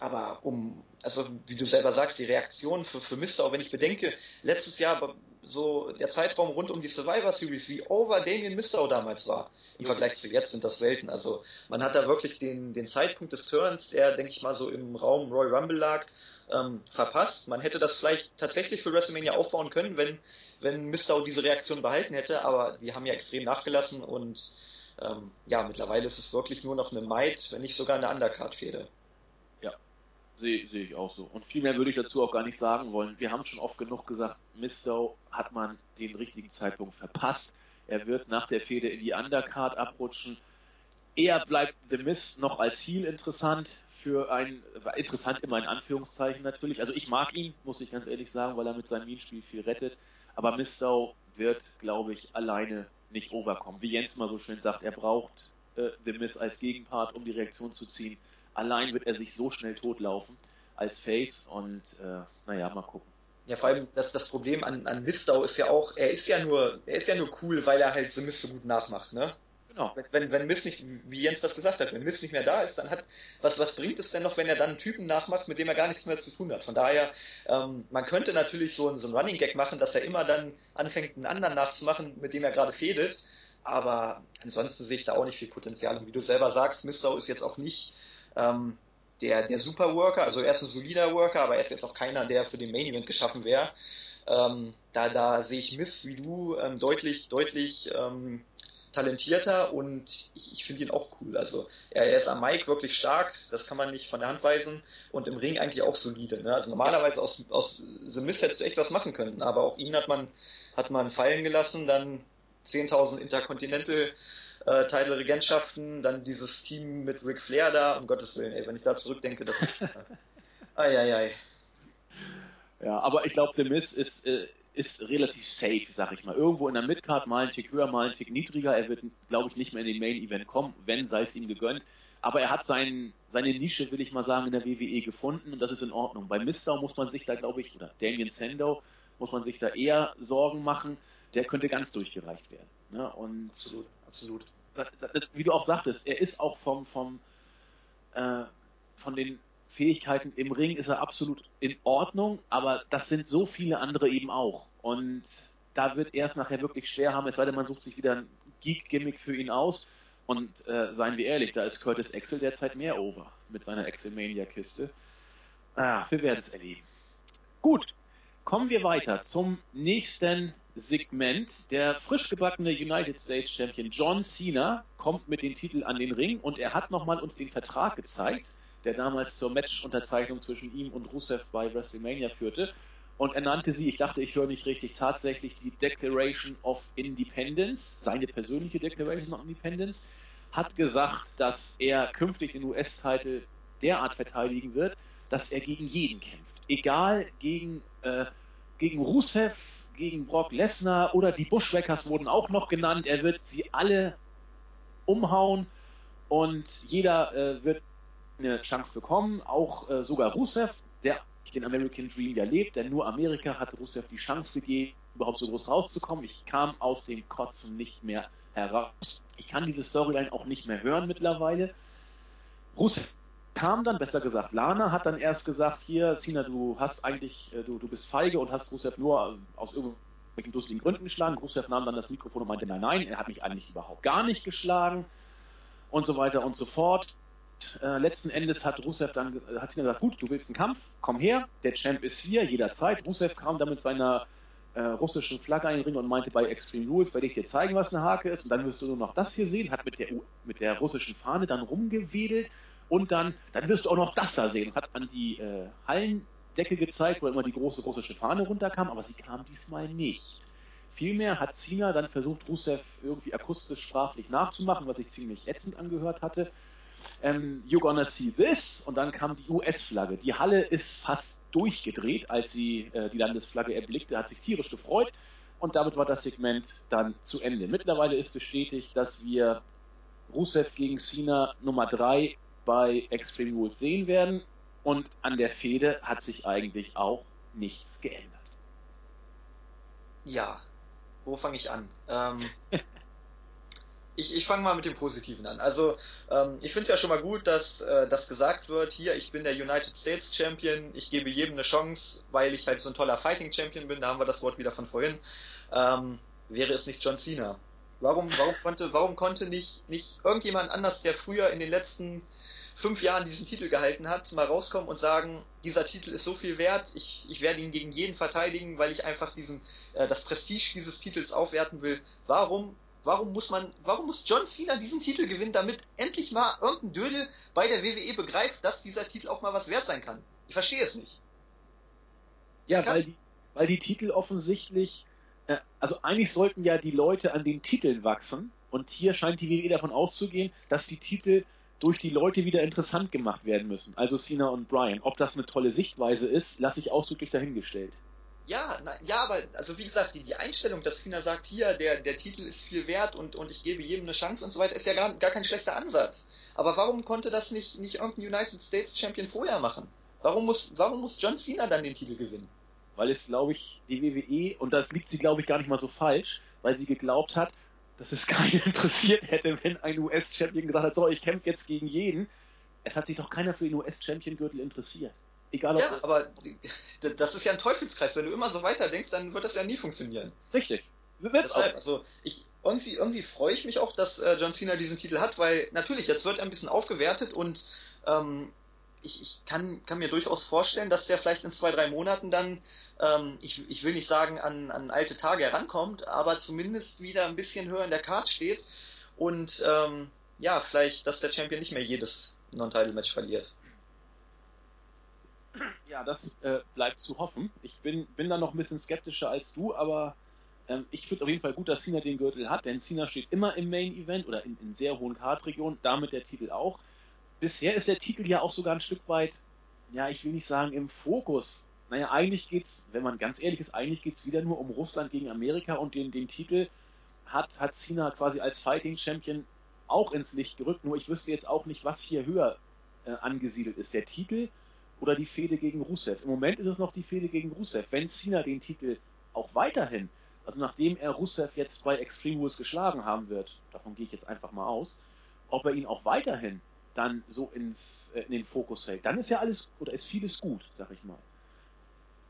Aber um, also wie du selber sagst, die Reaktion für, für Mister, auch wenn ich bedenke, letztes Jahr so der Zeitraum rund um die Survivor Series, wie over Damien Mister damals war, im Vergleich zu jetzt sind das Welten. Also man hat da wirklich den, den Zeitpunkt des Turns, der, denke ich mal, so im Raum Roy Rumble lag, ähm, verpasst. Man hätte das vielleicht tatsächlich für WrestleMania aufbauen können, wenn, wenn Mister diese Reaktion behalten hätte, aber die haben ja extrem nachgelassen und ähm, ja, mittlerweile ist es wirklich nur noch eine Might, wenn nicht sogar eine Undercard-Fehde. Sehe seh ich auch so. Und viel mehr würde ich dazu auch gar nicht sagen wollen. Wir haben schon oft genug gesagt, Mistow hat man den richtigen Zeitpunkt verpasst. Er wird nach der Fehde in die Undercard abrutschen. Eher bleibt The Miz noch als Heel interessant für ein, interessant immer in Anführungszeichen natürlich. Also ich mag ihn, muss ich ganz ehrlich sagen, weil er mit seinem Mean-Spiel viel rettet. Aber Mistow wird, glaube ich, alleine nicht overkommen. Wie Jens mal so schön sagt, er braucht äh, The Miz als Gegenpart, um die Reaktion zu ziehen allein wird er sich so schnell totlaufen als Face und äh, naja, mal gucken. Ja, vor allem das, das Problem an, an Mistau ist ja auch, er ist ja nur, er ist ja nur cool, weil er halt The Mist so gut nachmacht, ne? Genau. Wenn, wenn, Mist nicht, wie Jens das gesagt hat, wenn Mist nicht mehr da ist, dann hat, was, was bringt es denn noch, wenn er dann einen Typen nachmacht, mit dem er gar nichts mehr zu tun hat? Von daher, ähm, man könnte natürlich so, ein, so ein Running Gag machen, dass er immer dann anfängt, einen anderen nachzumachen, mit dem er gerade fädelt. Aber ansonsten sehe ich da auch nicht viel Potenzial. Und wie du selber sagst, Mistau ist jetzt auch nicht ähm, der, der Superworker, also er ist ein solider Worker, aber er ist jetzt auch keiner, der für den Main Event geschaffen wäre. Ähm, da, da sehe ich Miss wie du ähm, deutlich, deutlich ähm, talentierter und ich, ich finde ihn auch cool. Also er, er, ist am Mic wirklich stark, das kann man nicht von der Hand weisen und im Ring eigentlich auch solide. Ne? Also normalerweise aus, aus The Mist hättest du echt was machen können, aber auch ihn hat man, hat man fallen gelassen, dann 10.000 Intercontinental äh, Teile Regentschaften, dann dieses Team mit Ric Flair da, um Gottes Willen, ey, wenn ich da zurückdenke, das ist. Eieiei. Ja, aber ich glaube, The Miz ist, äh, ist relativ safe, sag ich mal. Irgendwo in der Midcard mal einen Tick höher, mal einen Tick niedriger. Er wird, glaube ich, nicht mehr in den Main Event kommen, wenn, sei es ihm gegönnt. Aber er hat sein, seine Nische, will ich mal sagen, in der WWE gefunden und das ist in Ordnung. Bei Mister muss man sich da, glaube ich, oder Damien Sandow, muss man sich da eher Sorgen machen. Der könnte ganz durchgereicht werden. Ne? Und absolut, absolut wie du auch sagtest, er ist auch vom, vom, äh, von den Fähigkeiten im Ring ist er absolut in Ordnung, aber das sind so viele andere eben auch. Und da wird er es nachher wirklich schwer haben, es sei denn, man sucht sich wieder ein Geek-Gimmick für ihn aus. Und äh, seien wir ehrlich, da ist Curtis Axel derzeit mehr over mit seiner Axelmania-Kiste. Ah, wir werden es erleben. Gut, kommen wir weiter zum nächsten Segment. Der frisch gebackene United States Champion John Cena kommt mit dem Titel an den Ring und er hat nochmal uns den Vertrag gezeigt, der damals zur Match-Unterzeichnung zwischen ihm und Rusev bei WrestleMania führte. Und er nannte sie, ich dachte, ich höre nicht richtig, tatsächlich die Declaration of Independence, seine persönliche Declaration of Independence, hat gesagt, dass er künftig den US-Titel derart verteidigen wird, dass er gegen jeden kämpft. Egal gegen, äh, gegen Rusev, gegen Brock Lesnar oder die Bushwhackers wurden auch noch genannt. Er wird sie alle umhauen und jeder äh, wird eine Chance bekommen, auch äh, sogar Rusev, der den American Dream ja lebt, denn nur Amerika hat Rusev die Chance gegeben, überhaupt so groß rauszukommen. Ich kam aus dem Kotzen nicht mehr heraus. Ich kann diese Storyline auch nicht mehr hören mittlerweile. Rusev kam dann, besser gesagt, Lana hat dann erst gesagt, hier, Sina, du hast eigentlich, äh, du, du bist feige und hast Rusev nur äh, aus irgendwelchen dusseligen Gründen geschlagen. Rusev nahm dann das Mikrofon und meinte, nein, nein, er hat mich eigentlich überhaupt gar nicht geschlagen und so weiter und so fort. Äh, letzten Endes hat Rusev dann, hat Sina gesagt, gut, du willst einen Kampf, komm her, der Champ ist hier, jederzeit. Rusev kam dann mit seiner äh, russischen Flagge Ring und meinte bei Extreme Rules, werde ich dir zeigen, was eine Hake ist und dann wirst du nur noch das hier sehen, hat mit der, mit der russischen Fahne dann rumgewedelt und dann, dann wirst du auch noch das da sehen. Hat an die äh, Hallendecke gezeigt, wo immer die große russische Fahne runterkam, aber sie kam diesmal nicht. Vielmehr hat Cena dann versucht, Rusev irgendwie akustisch sprachlich nachzumachen, was sich ziemlich ätzend angehört hatte. Ähm, you're gonna see this und dann kam die US-Flagge. Die Halle ist fast durchgedreht, als sie äh, die Landesflagge erblickte, hat sich tierisch gefreut und damit war das Segment dann zu Ende. Mittlerweile ist bestätigt, dass wir Rusev gegen Cena Nummer 3 bei Extreme Rules sehen werden. Und an der Fehde hat sich eigentlich auch nichts geändert. Ja, wo fange ich an? Ähm, ich ich fange mal mit dem Positiven an. Also ähm, ich finde es ja schon mal gut, dass äh, das gesagt wird, hier, ich bin der United States Champion, ich gebe jedem eine Chance, weil ich halt so ein toller Fighting Champion bin, da haben wir das Wort wieder von vorhin. Ähm, wäre es nicht John Cena? Warum, warum konnte, warum konnte nicht, nicht irgendjemand anders, der früher in den letzten fünf Jahren diesen Titel gehalten hat, mal rauskommen und sagen, dieser Titel ist so viel wert, ich, ich werde ihn gegen jeden verteidigen, weil ich einfach diesen, äh, das Prestige dieses Titels aufwerten will. Warum, warum muss man, warum muss John Cena diesen Titel gewinnen, damit endlich mal irgendein Dödel bei der WWE begreift, dass dieser Titel auch mal was wert sein kann? Ich verstehe es nicht. Ja, weil die, weil die Titel offensichtlich, äh, also eigentlich sollten ja die Leute an den Titeln wachsen und hier scheint die WWE davon auszugehen, dass die Titel durch die Leute wieder interessant gemacht werden müssen. Also Cena und Brian. Ob das eine tolle Sichtweise ist, lasse ich ausdrücklich dahingestellt. Ja, na, ja, aber also wie gesagt, die, die Einstellung, dass Cena sagt, hier, der, der Titel ist viel wert und, und ich gebe jedem eine Chance und so weiter, ist ja gar, gar kein schlechter Ansatz. Aber warum konnte das nicht, nicht irgendein United States Champion vorher machen? Warum muss, warum muss John Cena dann den Titel gewinnen? Weil es, glaube ich, die WWE, und das liegt sie, glaube ich, gar nicht mal so falsch, weil sie geglaubt hat, dass es keinen interessiert hätte, wenn ein US-Champion gesagt hat, so, ich kämpfe jetzt gegen jeden. Es hat sich doch keiner für den US-Champion-Gürtel interessiert. Egal ob ja, aber das ist ja ein Teufelskreis. Wenn du immer so weiter denkst, dann wird das ja nie funktionieren. Richtig. Deshalb, also ich irgendwie irgendwie freue ich mich auch, dass äh, John Cena diesen Titel hat, weil natürlich jetzt wird er ein bisschen aufgewertet und ähm, ich, ich kann, kann mir durchaus vorstellen, dass der vielleicht in zwei, drei Monaten dann, ähm, ich, ich will nicht sagen, an, an alte Tage herankommt, aber zumindest wieder ein bisschen höher in der Card steht und ähm, ja, vielleicht, dass der Champion nicht mehr jedes Non-Title-Match verliert. Ja, das äh, bleibt zu hoffen. Ich bin, bin da noch ein bisschen skeptischer als du, aber ähm, ich finde es auf jeden Fall gut, dass Cena den Gürtel hat, denn Cena steht immer im Main Event oder in, in sehr hohen Card-Regionen, damit der Titel auch bisher ist der Titel ja auch sogar ein Stück weit, ja, ich will nicht sagen im Fokus. Naja, eigentlich geht's, wenn man ganz ehrlich ist, eigentlich geht's wieder nur um Russland gegen Amerika und den, den Titel hat, hat Cena quasi als Fighting Champion auch ins Licht gerückt. Nur ich wüsste jetzt auch nicht, was hier höher äh, angesiedelt ist. Der Titel oder die Fehde gegen Rusev. Im Moment ist es noch die Fehde gegen Rusev. Wenn Cena den Titel auch weiterhin, also nachdem er Rusev jetzt bei Extreme Rules geschlagen haben wird, davon gehe ich jetzt einfach mal aus, ob er ihn auch weiterhin dann so ins, äh, in den Fokus hält, dann ist ja alles oder ist vieles gut, sag ich mal.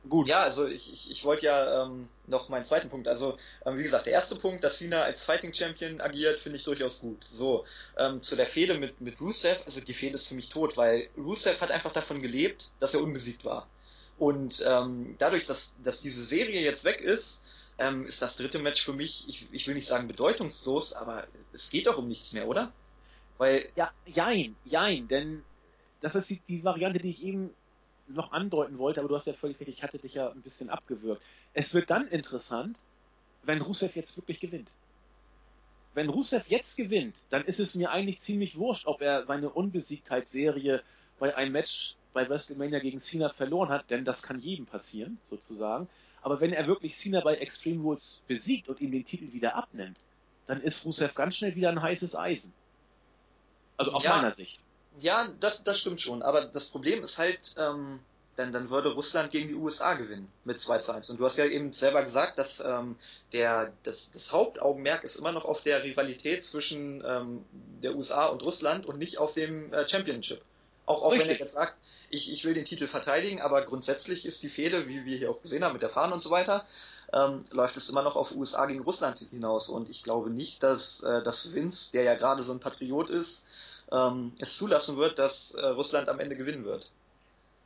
Gut. Ja, also ich, ich, ich wollte ja ähm, noch meinen zweiten Punkt. Also, ähm, wie gesagt, der erste Punkt, dass Cena als Fighting Champion agiert, finde ich durchaus gut. So, ähm, zu der Fehde mit, mit Rusev, also die Fehde ist für mich tot, weil Rusev hat einfach davon gelebt, dass er unbesiegt war. Und ähm, dadurch, dass, dass diese Serie jetzt weg ist, ähm, ist das dritte Match für mich, ich, ich will nicht sagen bedeutungslos, aber es geht doch um nichts mehr, oder? Weil. Ja, jein, jein, denn das ist die, die Variante, die ich eben noch andeuten wollte, aber du hast ja völlig recht, ich hatte dich ja ein bisschen abgewürgt. Es wird dann interessant, wenn Rusev jetzt wirklich gewinnt. Wenn Rusev jetzt gewinnt, dann ist es mir eigentlich ziemlich wurscht, ob er seine Unbesiegtheitsserie bei einem Match bei WrestleMania gegen Cena verloren hat, denn das kann jedem passieren, sozusagen. Aber wenn er wirklich Cena bei Extreme Rules besiegt und ihm den Titel wieder abnimmt, dann ist Rusev ganz schnell wieder ein heißes Eisen. Also aus ja, meiner Sicht. Ja, das, das stimmt schon. Aber das Problem ist halt, ähm, dann, dann würde Russland gegen die USA gewinnen mit 2 zu 1. Und du hast ja eben selber gesagt, dass ähm, der, das, das Hauptaugenmerk ist immer noch auf der Rivalität zwischen ähm, der USA und Russland und nicht auf dem äh, Championship. Auch, auch wenn er jetzt sagt, ich, ich will den Titel verteidigen, aber grundsätzlich ist die Fehde, wie wir hier auch gesehen haben mit der Fahne und so weiter, ähm, läuft es immer noch auf USA gegen Russland hinaus. Und ich glaube nicht, dass, äh, dass Vince, der ja gerade so ein Patriot ist, ähm, es zulassen wird, dass äh, Russland am Ende gewinnen wird.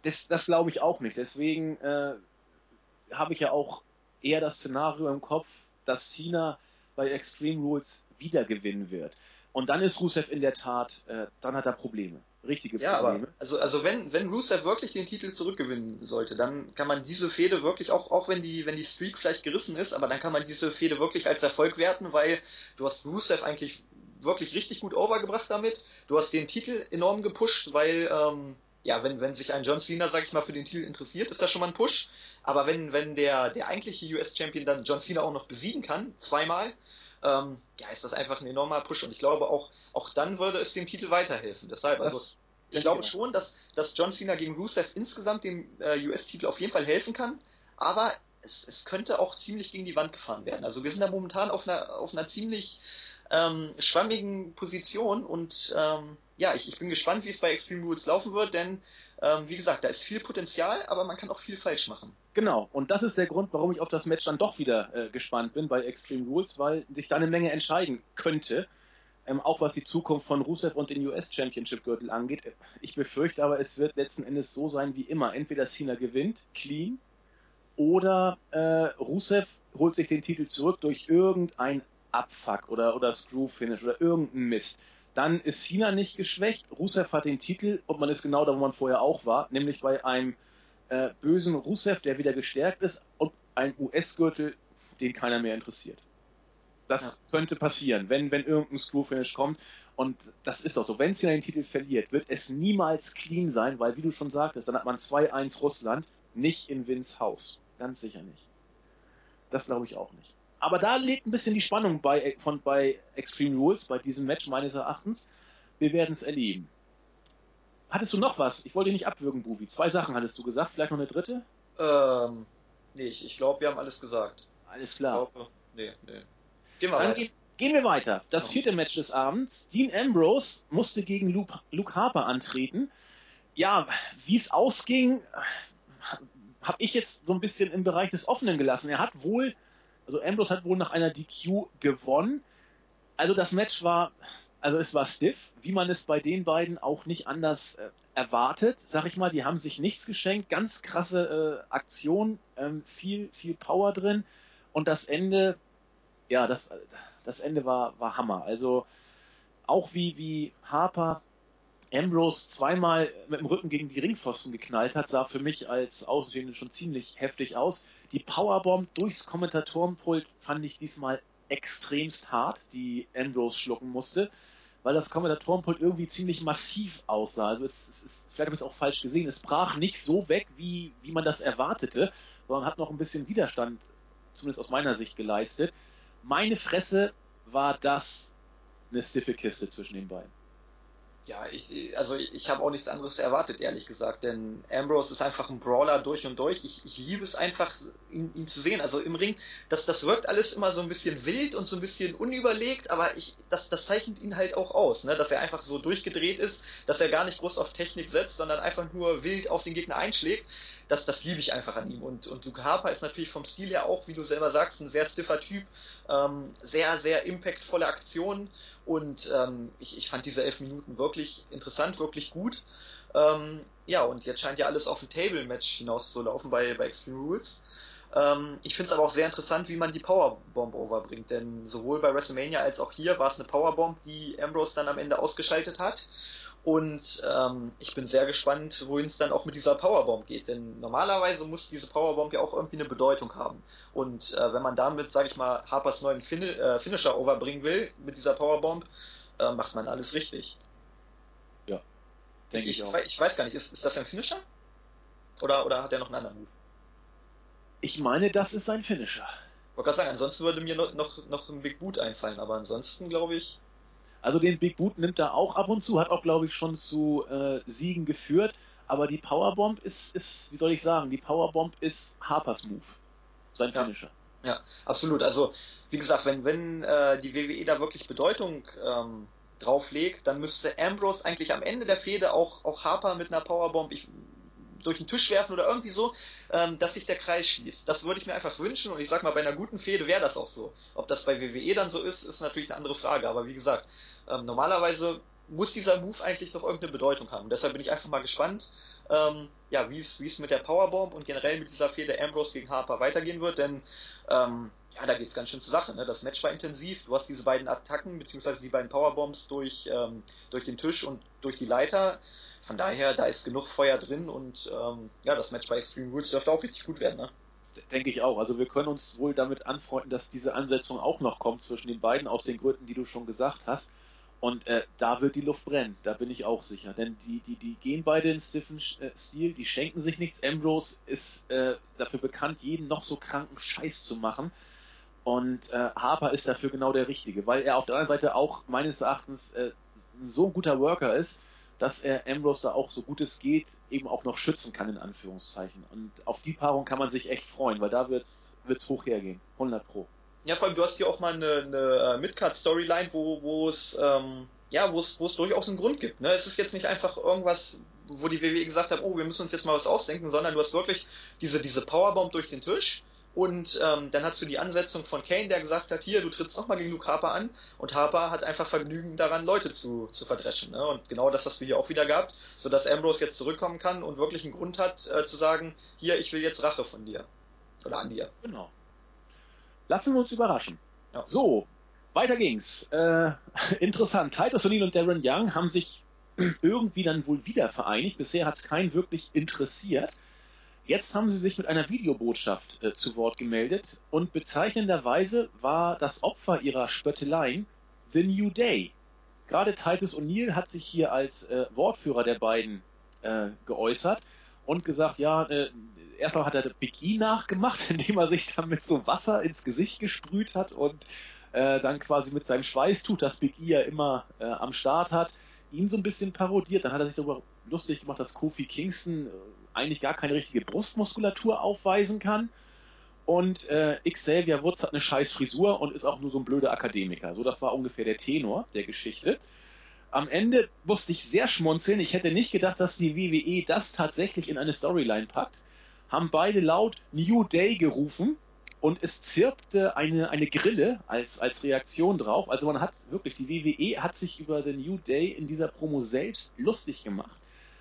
Das, das glaube ich auch nicht. Deswegen äh, habe ich ja auch eher das Szenario im Kopf, dass China bei Extreme Rules wieder gewinnen wird. Und dann ist Rusev in der Tat, äh, dann hat er Probleme. Richtige ja, Probleme. Aber, also, also wenn, wenn Rusev wirklich den Titel zurückgewinnen sollte, dann kann man diese Fehde wirklich, auch, auch wenn die, wenn die Streak vielleicht gerissen ist, aber dann kann man diese Fehde wirklich als Erfolg werten, weil du hast Rusev eigentlich wirklich richtig gut overgebracht damit. Du hast den Titel enorm gepusht, weil, ähm, ja, wenn, wenn sich ein John Cena, sag ich mal, für den Titel interessiert, ist das schon mal ein Push. Aber wenn, wenn der, der eigentliche US-Champion dann John Cena auch noch besiegen kann, zweimal, ähm, ja, ist das einfach ein enormer Push. Und ich glaube auch, auch dann würde es dem Titel weiterhelfen. Deshalb, also ich glaube schon, dass, dass John Cena gegen Rusev insgesamt dem äh, US-Titel auf jeden Fall helfen kann, aber es, es könnte auch ziemlich gegen die Wand gefahren werden. Also wir sind da momentan auf einer, auf einer ziemlich ähm, schwammigen Position und ähm, ja, ich, ich bin gespannt, wie es bei Extreme Rules laufen wird, denn ähm, wie gesagt, da ist viel Potenzial, aber man kann auch viel falsch machen. Genau, und das ist der Grund, warum ich auf das Match dann doch wieder äh, gespannt bin bei Extreme Rules, weil sich da eine Menge entscheiden könnte. Ähm, auch was die Zukunft von Rusev und den US Championship Gürtel angeht. Ich befürchte aber, es wird letzten Endes so sein wie immer. Entweder Cena gewinnt, clean, oder äh, Rusev holt sich den Titel zurück durch irgendein Abfuck oder, oder Screw Finish oder irgendein Mist. Dann ist Cena nicht geschwächt, Rusev hat den Titel und man ist genau da, wo man vorher auch war, nämlich bei einem äh, bösen Rusev, der wieder gestärkt ist und ein US-Gürtel, den keiner mehr interessiert. Das ja. könnte passieren, wenn, wenn irgendein Screw-Finish kommt. Und das ist doch so. Wenn Cena den Titel verliert, wird es niemals clean sein, weil, wie du schon sagtest, dann hat man 2-1 Russland, nicht in Vince Haus. Ganz sicher nicht. Das glaube ich auch nicht. Aber da liegt ein bisschen die Spannung bei, von, bei Extreme Rules, bei diesem Match meines Erachtens. Wir werden es erleben. Hattest du noch was? Ich wollte dich nicht abwürgen, Buvi. Zwei Sachen hattest du gesagt, vielleicht noch eine dritte? Ähm, nee, ich, glaube, wir haben alles gesagt. Alles klar. Ich glaube, nee, nee. Gehen wir Dann weiter. Ge gehen wir weiter. Das vierte Match des Abends. Dean Ambrose musste gegen Luke, Luke Harper antreten. Ja, wie es ausging, habe ich jetzt so ein bisschen im Bereich des Offenen gelassen. Er hat wohl, also Ambrose hat wohl nach einer DQ gewonnen. Also das Match war, also es war stiff, wie man es bei den beiden auch nicht anders äh, erwartet, sag ich mal. Die haben sich nichts geschenkt, ganz krasse äh, Aktion, ähm, viel, viel Power drin. Und das Ende, ja, das, das Ende war, war Hammer. Also auch wie, wie Harper Ambrose zweimal mit dem Rücken gegen die Ringpfosten geknallt hat, sah für mich als Außenstehende schon ziemlich heftig aus. Die Powerbomb durchs Kommentatorenpult fand ich diesmal extremst hart, die Ambrose schlucken musste, weil das Kommentatorenpult irgendwie ziemlich massiv aussah. Also es, es ist, vielleicht habe ich es auch falsch gesehen, es brach nicht so weg, wie, wie man das erwartete, sondern hat noch ein bisschen Widerstand zumindest aus meiner Sicht geleistet. Meine Fresse war das eine stiffe Kiste zwischen den beiden. Ja, ich, also ich habe auch nichts anderes erwartet, ehrlich gesagt, denn Ambrose ist einfach ein Brawler durch und durch. Ich, ich liebe es einfach, ihn, ihn, zu sehen. Also im Ring, das, das wirkt alles immer so ein bisschen wild und so ein bisschen unüberlegt, aber ich, das, das zeichnet ihn halt auch aus, ne? dass er einfach so durchgedreht ist, dass er gar nicht groß auf Technik setzt, sondern einfach nur wild auf den Gegner einschlägt. Das, das liebe ich einfach an ihm. Und, und Luke Harper ist natürlich vom Stil her auch, wie du selber sagst, ein sehr stiffer Typ, ähm, sehr, sehr impactvolle Aktionen und ähm, ich, ich fand diese elf Minuten wirklich interessant, wirklich gut. Ähm, ja, und jetzt scheint ja alles auf ein Table-Match hinauszulaufen bei, bei Extreme Rules. Ähm, ich finde es aber auch sehr interessant, wie man die Powerbomb overbringt, denn sowohl bei WrestleMania als auch hier war es eine Powerbomb, die Ambrose dann am Ende ausgeschaltet hat. Und ähm, ich bin sehr gespannt, wohin es dann auch mit dieser Powerbomb geht. Denn normalerweise muss diese Powerbomb ja auch irgendwie eine Bedeutung haben. Und äh, wenn man damit, sage ich mal, Harpers neuen fin äh, Finisher overbringen will mit dieser Powerbomb, äh, macht man alles richtig. Ja, denke ich, ich, auch. Ich weiß gar nicht, ist, ist das ein Finisher? Oder, oder hat er noch einen anderen Move? Ich meine, das ist sein Finisher. Ich wollte gerade sagen, ansonsten würde mir noch, noch, noch ein Big Boot einfallen, aber ansonsten glaube ich. Also den Big Boot nimmt er auch ab und zu, hat auch, glaube ich, schon zu äh, Siegen geführt. Aber die Powerbomb ist, ist, wie soll ich sagen, die Powerbomb ist Harpers Move. Sein Finisher. Ja, absolut. Also, wie gesagt, wenn, wenn äh, die WWE da wirklich Bedeutung ähm, drauflegt, dann müsste Ambrose eigentlich am Ende der Fehde auch, auch Harper mit einer Powerbomb, ich durch den Tisch werfen oder irgendwie so, ähm, dass sich der Kreis schließt. Das würde ich mir einfach wünschen und ich sag mal, bei einer guten Fehde wäre das auch so. Ob das bei WWE dann so ist, ist natürlich eine andere Frage. Aber wie gesagt, ähm, normalerweise muss dieser Move eigentlich doch irgendeine Bedeutung haben. deshalb bin ich einfach mal gespannt, ähm, ja, wie es wie es mit der Powerbomb und generell mit dieser Fehde Ambrose gegen Harper weitergehen wird, denn ähm, ja, da geht's ganz schön zur Sache. Ne? Das Match war intensiv. Du hast diese beiden Attacken beziehungsweise die beiden Powerbombs durch ähm, durch den Tisch und durch die Leiter von daher, da ist genug Feuer drin und ähm, ja, das Match bei Extreme Rules dürfte auch richtig gut werden, ne? Denke ich auch. Also wir können uns wohl damit anfreunden, dass diese Ansetzung auch noch kommt zwischen den beiden, aus den Gründen, die du schon gesagt hast. Und äh, da wird die Luft brennen, da bin ich auch sicher. Denn die, die, die gehen beide in stiffen äh, Stil, die schenken sich nichts. Ambrose ist äh, dafür bekannt, jeden noch so kranken Scheiß zu machen. Und äh, Harper ist dafür genau der Richtige, weil er auf der anderen Seite auch meines Erachtens äh, so ein guter Worker ist, dass er Ambrose da auch so gut es geht eben auch noch schützen kann, in Anführungszeichen. Und auf die Paarung kann man sich echt freuen, weil da wird's, wird's hoch hergehen. 100 Pro. Ja, vor allem, du hast hier auch mal eine, eine äh, Midcard-Storyline, wo, es, ähm, ja, es, es durchaus einen Grund gibt. Ne? Es ist jetzt nicht einfach irgendwas, wo die WWE gesagt hat, oh, wir müssen uns jetzt mal was ausdenken, sondern du hast wirklich diese, diese Powerbomb durch den Tisch und ähm, dann hast du die Ansetzung von Kane, der gesagt hat, hier, du trittst nochmal gegen Luke Harper an. Und Harper hat einfach Vergnügen daran, Leute zu, zu verdreschen. Ne? Und genau das hast du hier auch wieder gehabt, sodass Ambrose jetzt zurückkommen kann und wirklich einen Grund hat, äh, zu sagen, hier, ich will jetzt Rache von dir. Oder an dir. Genau. Lassen wir uns überraschen. Ja. So, weiter ging's. Äh, interessant. Titus O'Neill und Darren Young haben sich irgendwie dann wohl wieder vereinigt. Bisher hat es keinen wirklich interessiert. Jetzt haben sie sich mit einer Videobotschaft äh, zu Wort gemeldet und bezeichnenderweise war das Opfer ihrer Spötteleien The New Day. Gerade Titus O'Neill hat sich hier als äh, Wortführer der beiden äh, geäußert und gesagt, ja, äh, erstmal hat er Big E nachgemacht, indem er sich dann mit so Wasser ins Gesicht gesprüht hat und äh, dann quasi mit seinem Schweißtuch, das Big E ja immer äh, am Start hat, ihn so ein bisschen parodiert. Dann hat er sich darüber lustig gemacht, dass Kofi Kingston eigentlich gar keine richtige Brustmuskulatur aufweisen kann. Und äh, Xavier Woods hat eine scheiß Frisur und ist auch nur so ein blöder Akademiker. So, das war ungefähr der Tenor der Geschichte. Am Ende musste ich sehr schmunzeln. Ich hätte nicht gedacht, dass die WWE das tatsächlich in eine Storyline packt. Haben beide laut New Day gerufen und es zirpte eine, eine Grille als, als Reaktion drauf. Also man hat wirklich, die WWE hat sich über den New Day in dieser Promo selbst lustig gemacht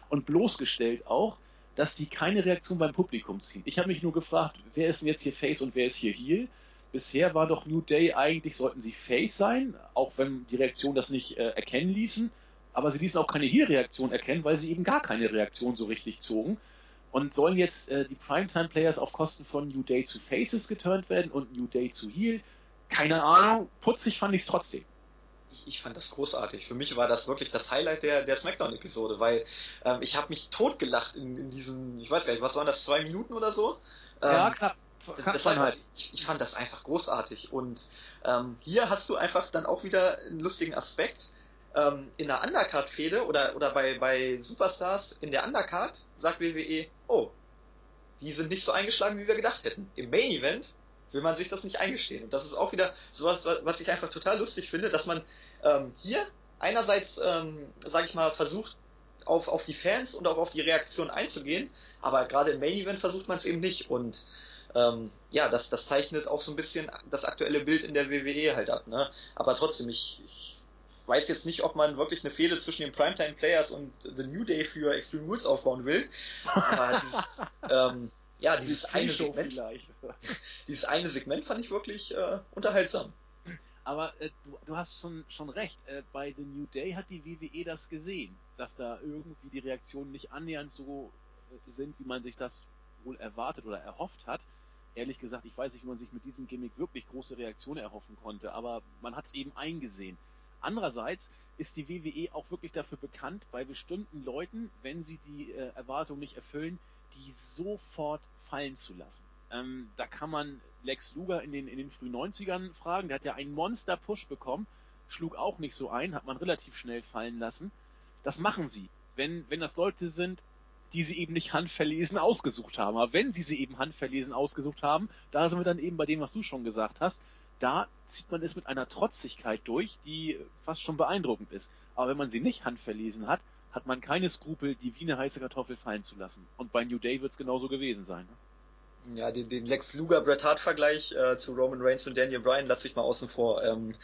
und bloßgestellt auch, dass die keine Reaktion beim Publikum ziehen. Ich habe mich nur gefragt, wer ist denn jetzt hier Face und wer ist hier Heel? Bisher war doch New Day eigentlich, sollten sie Face sein, auch wenn die Reaktion das nicht äh, erkennen ließen. Aber sie ließen auch keine Heel-Reaktion erkennen, weil sie eben gar keine Reaktion so richtig zogen. Und sollen jetzt äh, die Primetime-Players auf Kosten von New Day zu Faces geturnt werden und New Day zu Heel? Keine Ahnung. Putzig fand ich es trotzdem ich, ich fand das großartig. Für mich war das wirklich das Highlight der, der Smackdown-Episode, weil ähm, ich habe mich totgelacht in, in diesen, ich weiß gar nicht, was waren das, zwei Minuten oder so? Ähm, ja, knapp. Das, das ich, ich, fand das einfach großartig. Und ähm, hier hast du einfach dann auch wieder einen lustigen Aspekt. Ähm, in der Undercard-Fehde oder, oder bei, bei Superstars in der Undercard sagt WWE, oh, die sind nicht so eingeschlagen, wie wir gedacht hätten. Im Main Event will man sich das nicht eingestehen. Und das ist auch wieder sowas, was ich einfach total lustig finde, dass man ähm, hier einerseits, ähm, sage ich mal, versucht, auf, auf die Fans und auch auf die Reaktion einzugehen, aber gerade im Main Event versucht man es eben nicht. Und ähm, ja, das, das zeichnet auch so ein bisschen das aktuelle Bild in der WWE halt ab. Ne? Aber trotzdem, ich, ich weiß jetzt nicht, ob man wirklich eine Fehde zwischen den Primetime Players und The New Day für Extreme Rules aufbauen will. Aber dieses, ähm, ja, dieses eine Segment, dieses eine Segment fand ich wirklich äh, unterhaltsam. Aber äh, du, du, hast schon, schon recht, äh, bei The New Day hat die WWE das gesehen. dass da irgendwie die Reaktionen nicht annähernd so äh, sind, wie man sich das wohl erwartet oder erhofft hat. Ehrlich gesagt, ich weiß nicht, wie man sich mit diesem Gimmick wirklich große Reaktionen erhoffen konnte, aber man hat es eben eingesehen. Andererseits ist die WWE auch wirklich dafür bekannt, bei bestimmten Leuten, wenn sie die äh, Erwartung nicht erfüllen, die sofort fallen zu lassen. Ähm, da kann man Lex Luger in den, in den frühen 90ern fragen, der hat ja einen Monster-Push bekommen, schlug auch nicht so ein, hat man relativ schnell fallen lassen. Das machen sie, wenn, wenn das Leute sind, die sie eben nicht handverlesen ausgesucht haben. Aber wenn sie sie eben handverlesen ausgesucht haben, da sind wir dann eben bei dem, was du schon gesagt hast, da zieht man es mit einer Trotzigkeit durch, die fast schon beeindruckend ist. Aber wenn man sie nicht handverlesen hat, hat man keine Skrupel, die wie eine heiße Kartoffel fallen zu lassen. Und bei New Day wird es genauso gewesen sein. Ne? Ja, den, den Lex Luger Bret Hart Vergleich äh, zu Roman Reigns und Daniel Bryan lasse ich mal außen vor. Ähm,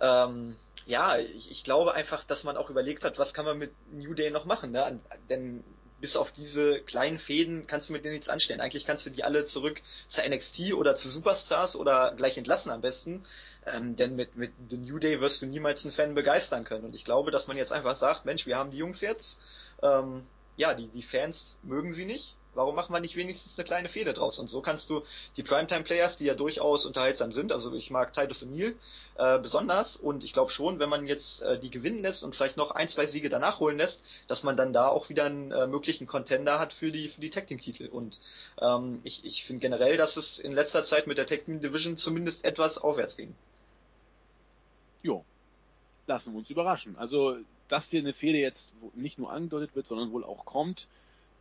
ähm, ja, ich, ich glaube einfach, dass man auch überlegt hat, was kann man mit New Day noch machen, ne? Denn bis auf diese kleinen Fäden kannst du mit denen nichts anstellen. Eigentlich kannst du die alle zurück zu NXT oder zu Superstars oder gleich entlassen am besten. Ähm, denn mit, mit The New Day wirst du niemals einen Fan begeistern können. Und ich glaube, dass man jetzt einfach sagt, Mensch, wir haben die Jungs jetzt. Ähm, ja, die, die Fans mögen sie nicht. Warum machen wir nicht wenigstens eine kleine Fehde draus? Und so kannst du die Primetime-Players, die ja durchaus unterhaltsam sind, also ich mag Titus O'Neill äh, besonders und ich glaube schon, wenn man jetzt äh, die gewinnen lässt und vielleicht noch ein, zwei Siege danach holen lässt, dass man dann da auch wieder einen äh, möglichen Contender hat für die für die Tag Team Titel. Und ähm, ich, ich finde generell, dass es in letzter Zeit mit der Tag Team Division zumindest etwas aufwärts ging. Jo, lassen wir uns überraschen. Also, dass hier eine Fehde jetzt nicht nur angedeutet wird, sondern wohl auch kommt,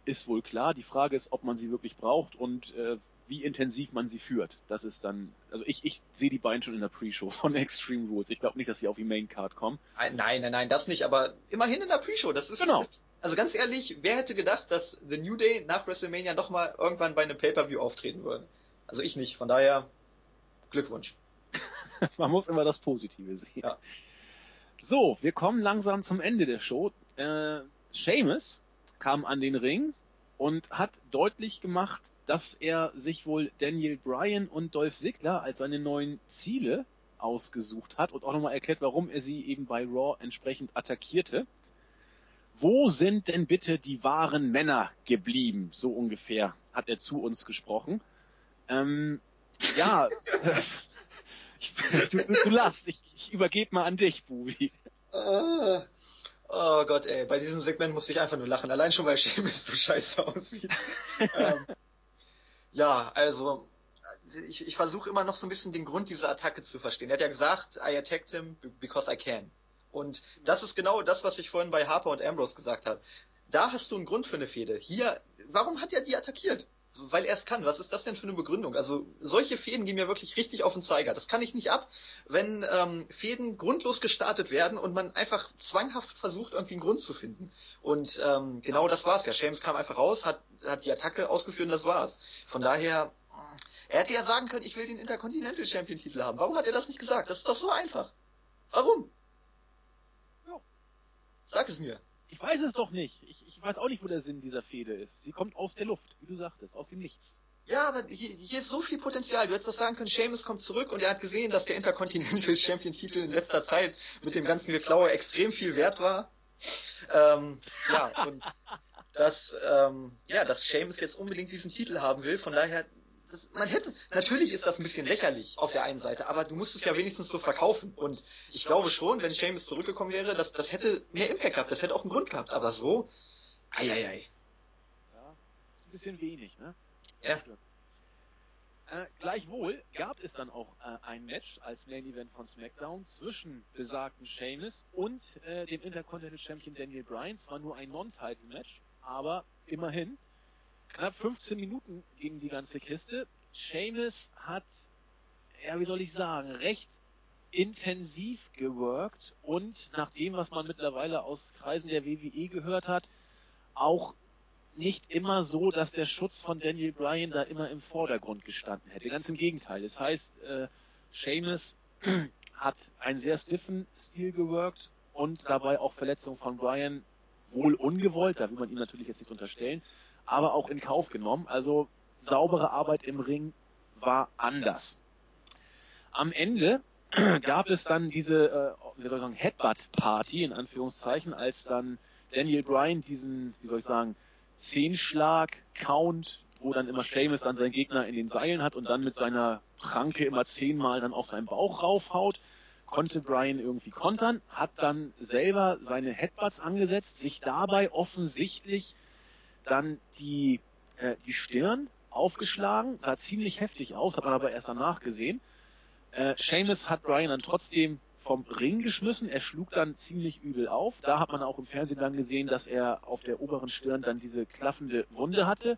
ist wohl klar. Die Frage ist, ob man sie wirklich braucht und äh, wie intensiv man sie führt. Das ist dann, also ich, ich sehe die beiden schon in der Pre-Show von Extreme Rules. Ich glaube nicht, dass sie auf die Main Card kommen. Nein, nein, nein, das nicht, aber immerhin in der Pre-Show. Das ist, genau. Ist, also ganz ehrlich, wer hätte gedacht, dass The New Day nach WrestleMania nochmal irgendwann bei einem Pay-Per-View auftreten würde? Also ich nicht, von daher Glückwunsch. man muss immer das Positive sehen. Ja. So, wir kommen langsam zum Ende der Show. Äh, Seamus kam an den Ring und hat deutlich gemacht, dass er sich wohl Daniel Bryan und Dolph Ziggler als seine neuen Ziele ausgesucht hat und auch nochmal erklärt, warum er sie eben bei Raw entsprechend attackierte. Wo sind denn bitte die wahren Männer geblieben? So ungefähr hat er zu uns gesprochen. Ähm, ja, du, du, du lachst. Ich, ich übergebe mal an dich, Bubi. Uh, Oh Gott, ey, bei diesem Segment musste ich einfach nur lachen. Allein schon, weil Sheamus so scheiße aussieht. ähm, ja, also, ich, ich versuche immer noch so ein bisschen den Grund dieser Attacke zu verstehen. Er hat ja gesagt, I attacked him because I can. Und das ist genau das, was ich vorhin bei Harper und Ambrose gesagt habe. Da hast du einen Grund für eine Fehde. Hier, warum hat er die attackiert? Weil er es kann. Was ist das denn für eine Begründung? Also solche Fäden gehen mir wirklich richtig auf den Zeiger. Das kann ich nicht ab, wenn ähm, Fäden grundlos gestartet werden und man einfach zwanghaft versucht, irgendwie einen Grund zu finden. Und ähm, genau das war's ja. James kam einfach raus, hat, hat die Attacke ausgeführt und das war's. Von daher, er hätte ja sagen können, ich will den Intercontinental Champion Titel haben. Warum hat er das nicht gesagt? Das ist doch so einfach. Warum? Ja. Sag es mir. Ich weiß es doch nicht. Ich, ich weiß auch nicht, wo der Sinn dieser Fehde ist. Sie kommt aus der Luft, wie du sagtest, aus dem Nichts. Ja, aber hier, hier ist so viel Potenzial. Du hättest doch sagen können, Seamus kommt zurück und er hat gesehen, dass der Intercontinental Champion Titel in letzter Zeit mit dem ganzen Geklaue extrem viel wert war. Ähm, ja, und dass, ähm, ja, dass Seamus jetzt unbedingt diesen Titel haben will. Von daher das, man hätte, natürlich ist das ein bisschen lächerlich auf der einen Seite, aber du musst es ja wenigstens so verkaufen. Und ich glaube schon, wenn Seamus zurückgekommen wäre, das, das hätte mehr Impact gehabt, das hätte auch einen Grund gehabt. Aber so, eieiei. Ja, ist ein bisschen wenig, ne? Ja. Äh, gleichwohl gab es dann auch äh, ein Match als Main Event von SmackDown zwischen besagten Sheamus und äh, dem Intercontinental Champion Daniel Bryan. Es war nur ein Non-Title-Match, aber immerhin knapp 15 Minuten ging die ganze Kiste. Seamus hat, ja, wie soll ich sagen, recht intensiv geworkt und nach dem, was man mittlerweile aus Kreisen der WWE gehört hat, auch nicht immer so, dass der Schutz von Daniel Bryan da immer im Vordergrund gestanden hätte. Ganz im Gegenteil. Das heißt, äh, Seamus hat einen sehr stiffen Stil geworkt und dabei auch Verletzungen von Bryan wohl ungewollt, da will man ihm natürlich jetzt nicht unterstellen, aber auch in Kauf genommen. Also saubere Arbeit im Ring war anders. Am Ende gab es dann diese, äh, wie soll ich sagen, Headbutt-Party in Anführungszeichen, als dann Daniel Bryan diesen, wie soll ich sagen, Zehnschlag, Count, wo dann immer Seamus dann seinen Gegner in den Seilen hat und dann mit seiner Pranke immer zehnmal dann auf seinen Bauch raufhaut, konnte Bryan irgendwie kontern, hat dann selber seine Headbutts angesetzt, sich dabei offensichtlich dann die, äh, die Stirn aufgeschlagen, sah ziemlich heftig aus, hat man aber erst danach gesehen. Äh, Seamus hat Bryan dann trotzdem vom Ring geschmissen, er schlug dann ziemlich übel auf. Da hat man auch im Fernsehen dann gesehen, dass er auf der oberen Stirn dann diese klaffende Wunde hatte.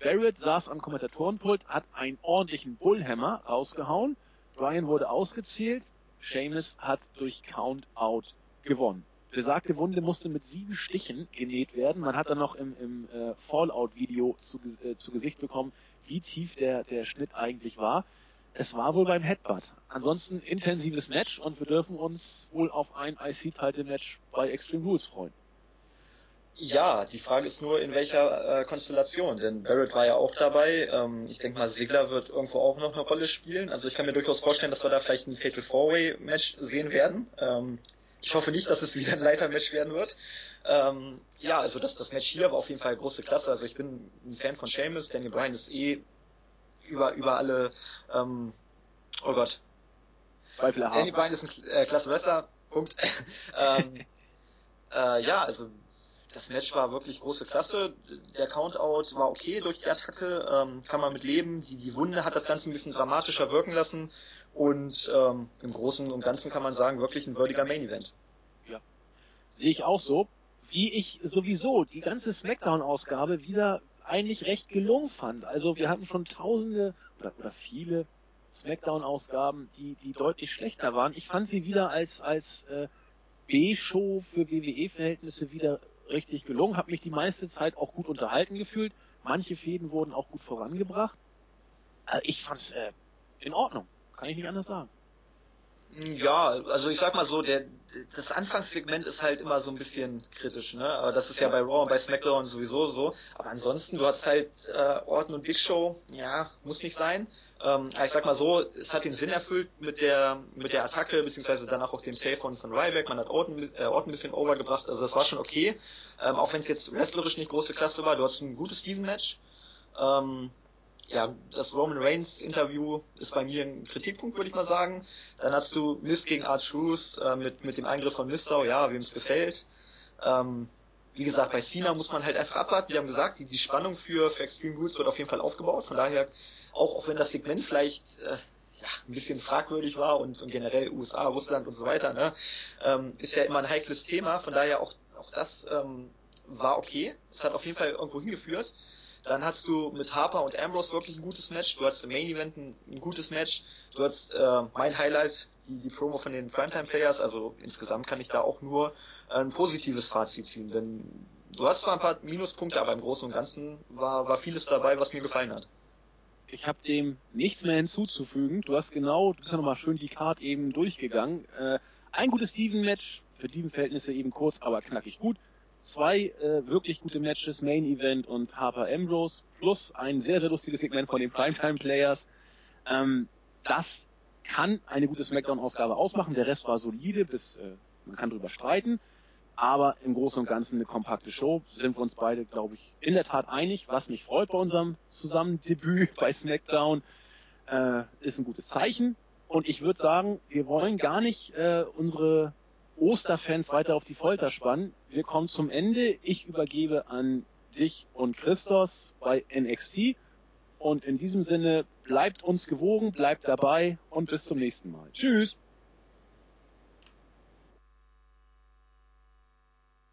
Barrett saß am Kommentatorenpult, hat einen ordentlichen Bullhammer rausgehauen. Bryan wurde ausgezählt. Seamus hat durch Count-Out gewonnen. Besagte Wunde musste mit sieben Stichen genäht werden. Man hat dann noch im, im äh, Fallout-Video zu, äh, zu Gesicht bekommen, wie tief der, der Schnitt eigentlich war. Es war wohl beim Headbutt. Ansonsten intensives Match und wir dürfen uns wohl auf ein IC-Title-Match bei Extreme Rules freuen. Ja, die Frage ist nur, in welcher äh, Konstellation, denn Barrett war ja auch dabei. Ähm, ich denke mal, Sigler wird irgendwo auch noch eine Rolle spielen. Also ich kann mir durchaus vorstellen, dass wir da vielleicht ein Fatal Four-Way Match sehen werden. Ähm, ich hoffe nicht, dass es wieder ein Leiter-Match werden wird. Ähm, ja, also das, das Match hier war auf jeden Fall große Klasse. Also ich bin ein Fan von Seamus. Daniel Bryan ist eh über, über alle, ähm, oh Gott. Zweifel erhaben. Danny Bryan ist ein äh, klasse Wrestler. Punkt. ähm, äh, ja, also das Match war wirklich große Klasse. Der Countout war okay durch die Attacke, ähm, kann man mit leben. Die, die Wunde hat das Ganze ein bisschen dramatischer wirken lassen und ähm, im Großen und Ganzen kann man sagen, wirklich ein würdiger Main Event. Ja, sehe ich auch so. Wie ich sowieso die ganze Smackdown-Ausgabe wieder eigentlich recht gelungen fand. Also wir hatten schon tausende oder, oder viele Smackdown-Ausgaben, die, die deutlich schlechter waren. Ich fand sie wieder als, als äh, B-Show für WWE-Verhältnisse wieder richtig gelungen, habe mich die meiste Zeit auch gut unterhalten gefühlt. Manche Fäden wurden auch gut vorangebracht. Also ich fand's äh, in Ordnung, kann ich nicht anders sagen. Ja, also ich sag mal so, der, das Anfangssegment ist halt immer so ein bisschen kritisch, ne? Aber das ist ja bei Raw und bei SmackDown sowieso so. Aber ansonsten, du hast halt äh, Orton und Big Show, ja, muss nicht sein. Ähm, ich sag mal so, es hat den Sinn erfüllt mit der mit der Attacke, beziehungsweise danach auch dem Save von, von Ryback. Man hat Orton, äh, Orton ein bisschen overgebracht, also das war schon okay. Ähm, auch wenn es jetzt wrestlerisch nicht große Klasse war, du hast ein gutes Steven-Match. Ähm, ja, das Roman Reigns Interview ist bei mir ein Kritikpunkt, würde ich mal sagen. Dann hast du Mist gegen Art Truth äh, mit, mit dem Eingriff von Mistau, ja, wem es gefällt. Ähm, wie gesagt, bei Cena muss man halt einfach abwarten. Wir haben gesagt, die, die Spannung für, für Extreme Rules wird auf jeden Fall aufgebaut. Von daher, auch, auch wenn das Segment vielleicht äh, ja, ein bisschen fragwürdig war und, und generell USA, Russland und so weiter, ne, ähm, ist ja immer ein heikles Thema. Von daher auch, auch das ähm, war okay. Es hat auf jeden Fall irgendwo hingeführt. Dann hast du mit Harper und Ambrose wirklich ein gutes Match. Du hast im Main Event ein, ein gutes Match. Du hast äh, mein Highlight, die, die Promo von den Primetime Players. Also insgesamt kann ich da auch nur ein positives Fazit ziehen. Denn du hast zwar ein paar Minuspunkte, aber im Großen und Ganzen war, war vieles dabei, was mir gefallen hat. Ich habe dem nichts mehr hinzuzufügen. Du hast genau, du bist ja nochmal schön die Card eben durchgegangen. Äh, ein gutes Steven-Match, für Steven-Verhältnisse eben kurz, aber knackig gut zwei äh, wirklich gute Matches, Main Event und Harper Ambrose, plus ein sehr, sehr lustiges Segment von den Primetime Players. Ähm, das kann eine gute Smackdown-Ausgabe ausmachen. Der Rest war solide, bis äh, man kann drüber streiten. Aber im Großen und Ganzen eine kompakte Show. Sind wir uns beide, glaube ich, in der Tat einig. Was mich freut bei unserem Zusammendebüt bei SmackDown, äh, ist ein gutes Zeichen. Und ich würde sagen, wir wollen gar nicht äh, unsere Osterfans weiter auf die Folter spannen. Wir kommen zum Ende. Ich übergebe an dich und Christos bei NXT. Und in diesem Sinne, bleibt uns gewogen, bleibt dabei und bis zum nächsten Mal. Tschüss!